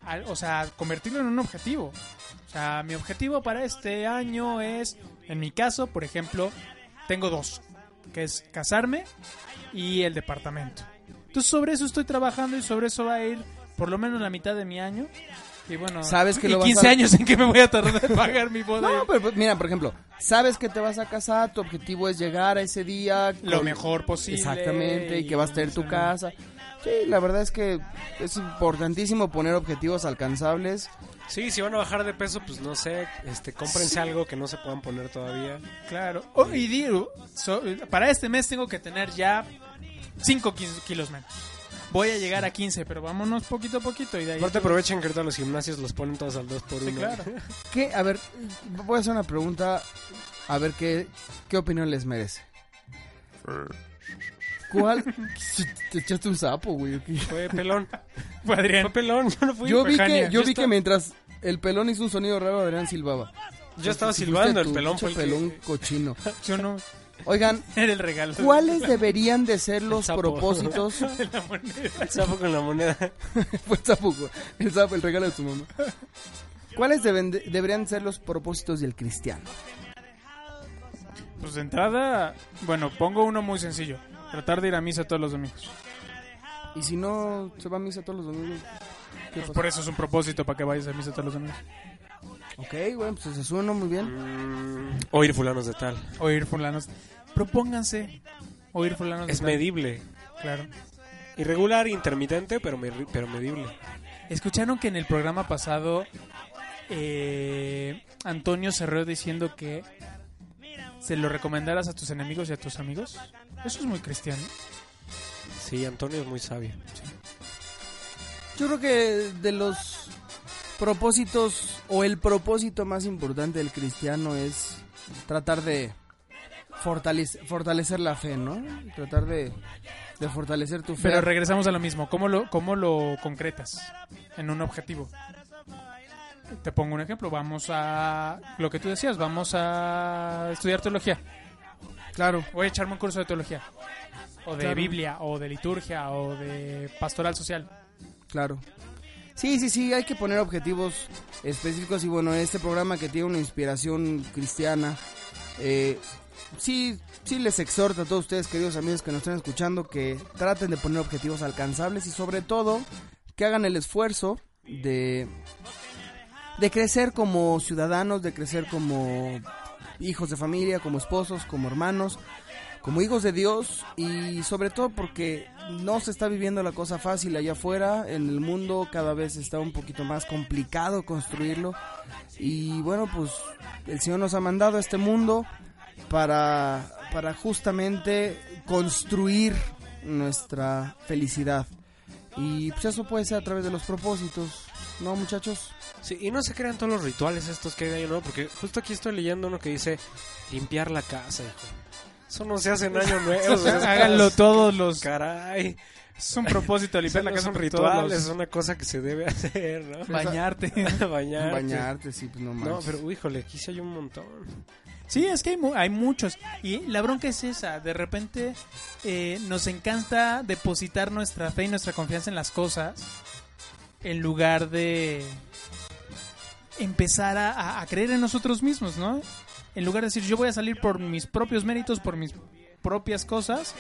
B: Al- o sea, convertirlo en un objetivo. O sea, mi objetivo para este año es, en mi caso, por ejemplo, tengo dos, que es casarme y el departamento. Entonces sobre eso estoy trabajando y sobre eso va a ir por lo menos la mitad de mi año. Y bueno,
C: Sabes que
B: y
C: lo vas
B: 15
C: a-
B: años en que me voy a tardar en pagar mi boda.
C: No, pero pues, mira, por ejemplo, sabes que te vas a casar, tu objetivo es llegar a ese día
B: lo
C: con-
B: mejor posible.
C: Exactamente, y que vas a tener tu casa. Sí, la verdad es que es importantísimo poner objetivos alcanzables.
D: Sí, si van a bajar de peso, pues no sé, este, cómprense algo que no se puedan poner todavía.
B: Claro. Oh, y digo, so- para este mes tengo que tener ya 5 kilos menos. Voy a llegar a 15, pero vámonos poquito a poquito y de ahí.
D: Aparte aprovechen que ahorita los gimnasios los ponen todos al 2 por 1
B: Sí, claro.
C: ¿Qué? A ver, voy a hacer una pregunta, a ver qué, qué opinión les merece. ¿Cuál? Te echaste un sapo, güey.
D: Fue pelón.
B: Fue Adrián.
D: Fue pelón, yo no fui.
C: Yo vi que,
B: Jania.
C: yo vi
D: Yo
C: que mientras el pelón hizo un sonido raro, Adrián silbaba.
D: Yo estaba
C: Fuiste
D: silbando, el pelón fue el que-
C: pelón cochino.
B: Yo no.
C: Oigan,
B: Era el regalo.
C: ¿cuáles deberían de ser los
D: sapo.
C: propósitos?
D: El sapo con la moneda.
C: Fue el sapo, el sapo, el regalo de su mamá. ¿Cuáles deben de- deberían ser los propósitos del cristiano?
B: Pues de entrada, bueno, pongo uno muy sencillo. Tratar de ir a misa todos los domingos.
C: Y si no se va a misa todos los domingos, ¿qué
B: Pues
C: pasa?
B: por eso es un propósito para que vayas a misa todos los domingos.
C: Ok, bueno, pues se suena muy bien.
D: Mm, oír fulanos de tal.
B: Oír fulanos. Propónganse oír fulanos. de
D: Es
B: tal.
D: medible.
B: Claro.
D: Irregular, intermitente, pero, me- pero medible.
B: Escucharon que en el programa pasado eh, Antonio cerró diciendo que se lo recomendaras a tus enemigos y a tus amigos. Eso es muy cristiano.
D: Sí, Antonio es muy sabio.
C: Yo creo que de los propósitos o el propósito más importante del cristiano es tratar de fortalece- fortalecer la fe, ¿no? Tratar de, de fortalecer tu fe.
B: Pero regresamos a lo mismo. ¿Cómo lo, cómo lo concretas en un objetivo? Te pongo un ejemplo. Vamos a lo que tú decías. Vamos a estudiar teología.
C: Claro.
B: Voy a echarme un curso de teología. O de
C: Claro.
B: Biblia, o de liturgia, o de pastoral social.
C: Claro. Sí, sí, sí, hay que poner objetivos específicos y bueno, este programa que tiene una inspiración cristiana, eh, sí, sí les exhorto a todos ustedes, queridos amigos que nos están escuchando, que traten de poner objetivos alcanzables y sobre todo que hagan el esfuerzo de, de crecer como ciudadanos, de crecer como hijos de familia, como esposos, como hermanos, como hijos de Dios y sobre todo porque no se está viviendo la cosa fácil allá afuera, en el mundo cada vez está un poquito más complicado construirlo y bueno pues el Señor nos ha mandado a este mundo para, para justamente construir nuestra felicidad. Y pues eso puede ser a través de los propósitos, ¿no muchachos?
D: Sí, y no se crean todos los rituales estos que hay de año nuevo, porque justo aquí estoy leyendo uno que dice limpiar la casa, hijo. Eso no se hace en año nuevo. o sea, es
B: Háganlo todos los...
D: Caray.
B: Es un propósito limpiar la casa
D: no es un ritual,
B: los-
D: es una cosa que se debe hacer, ¿no?
B: Bañarte.
D: Bañarte.
C: Bañarte, sí, pues no
D: No,
C: manches.
D: pero híjole, aquí sí hay un montón.
B: Sí, es que hay, mu- hay muchos. Y la bronca es esa. De repente eh, nos encanta depositar nuestra fe y nuestra confianza en las cosas en lugar de empezar a, creer en nosotros mismos, ¿no? En lugar de decir yo voy a salir por mis propios méritos, por mis propias cosas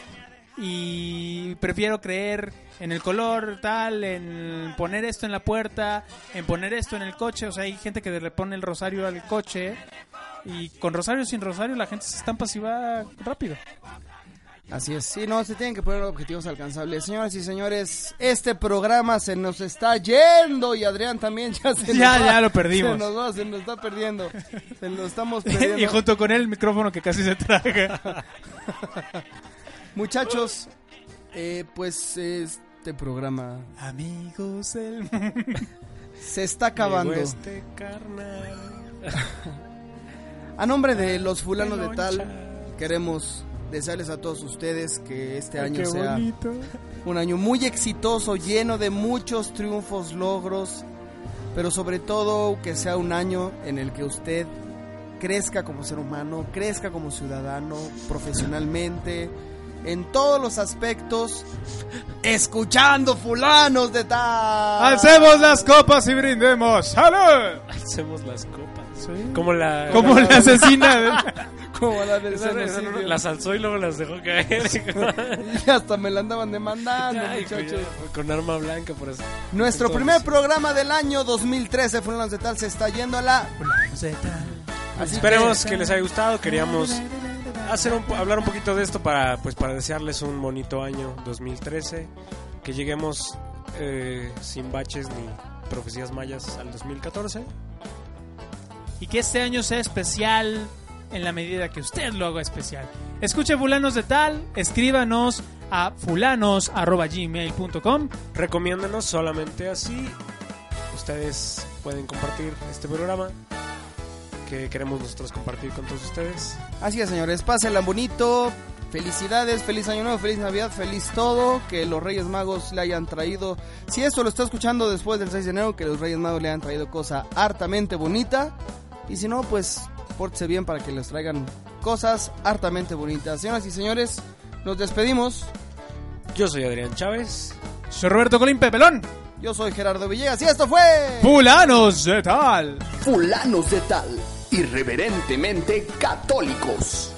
B: y prefiero creer en el color tal, en poner esto en la puerta, en poner esto en el coche. O sea, hay gente que le pone el rosario al coche y con rosario sin rosario la gente se estampa si va rápido.
C: Así es, sí, no, se tienen que poner objetivos alcanzables. Señoras y señores, este programa se nos está yendo y Adrián también ya se
B: Ya,
C: nos va.
B: ya lo perdimos.
C: Se nos va, se nos está perdiendo. Se lo estamos perdiendo.
B: y junto con él el micrófono que casi se traga.
C: Muchachos, eh, pues este programa
B: Amigos del
C: se está acabando.
D: Este carnal.
C: A nombre de los fulanos de tal, queremos desearles a todos ustedes que este año sea
B: bonito.
C: un año muy exitoso, lleno de muchos triunfos, logros, pero sobre todo que sea un año en el que usted crezca como ser humano, crezca como ciudadano, profesionalmente, en todos los aspectos, escuchando fulanos de tal.
B: Alcemos las copas y brindemos. ¡Salud!
D: Hacemos las copas. Como la...
B: Como la asesina. de-
C: Como la del.
D: Las alzó y luego las dejó caer.
C: Y hasta me la andaban demandando,
D: Ay,
C: muchachos.
D: con arma blanca por eso.
C: Nuestro
D: Entonces,
C: primer programa del año 2013, Fulanos de Tal, se está yendo a la... Así
D: Esperemos que les haya gustado. Queríamos hacer un, hablar un poquito de esto para pues para desearles un bonito año 2013, que lleguemos eh, sin baches ni profecías mayas al 2014.
B: y que este año sea especial en la medida que usted lo haga especial. Escuche Fulanos de Tal, escríbanos a fulanos.gmail.com
D: Recomiéndanos solamente así. Ustedes pueden compartir este programa que queremos nosotros compartir con todos ustedes.
C: Así es, señores, pásenla bonito, Felicidades, feliz año nuevo, feliz Navidad, feliz todo. Que los Reyes Magos le hayan traído. Si esto lo está escuchando después del 6 de enero, que los Reyes Magos le hayan traído cosa hartamente bonita. Y si no, pues pórtese bien para que les traigan cosas hartamente bonitas. Señoras y señores, nos despedimos.
D: Yo soy Adrián Chávez.
B: Soy Roberto Colín Pepelón.
C: Yo soy Gerardo Villegas y esto fue.
B: Fulanos de tal.
G: Fulanos de tal, irreverentemente católicos.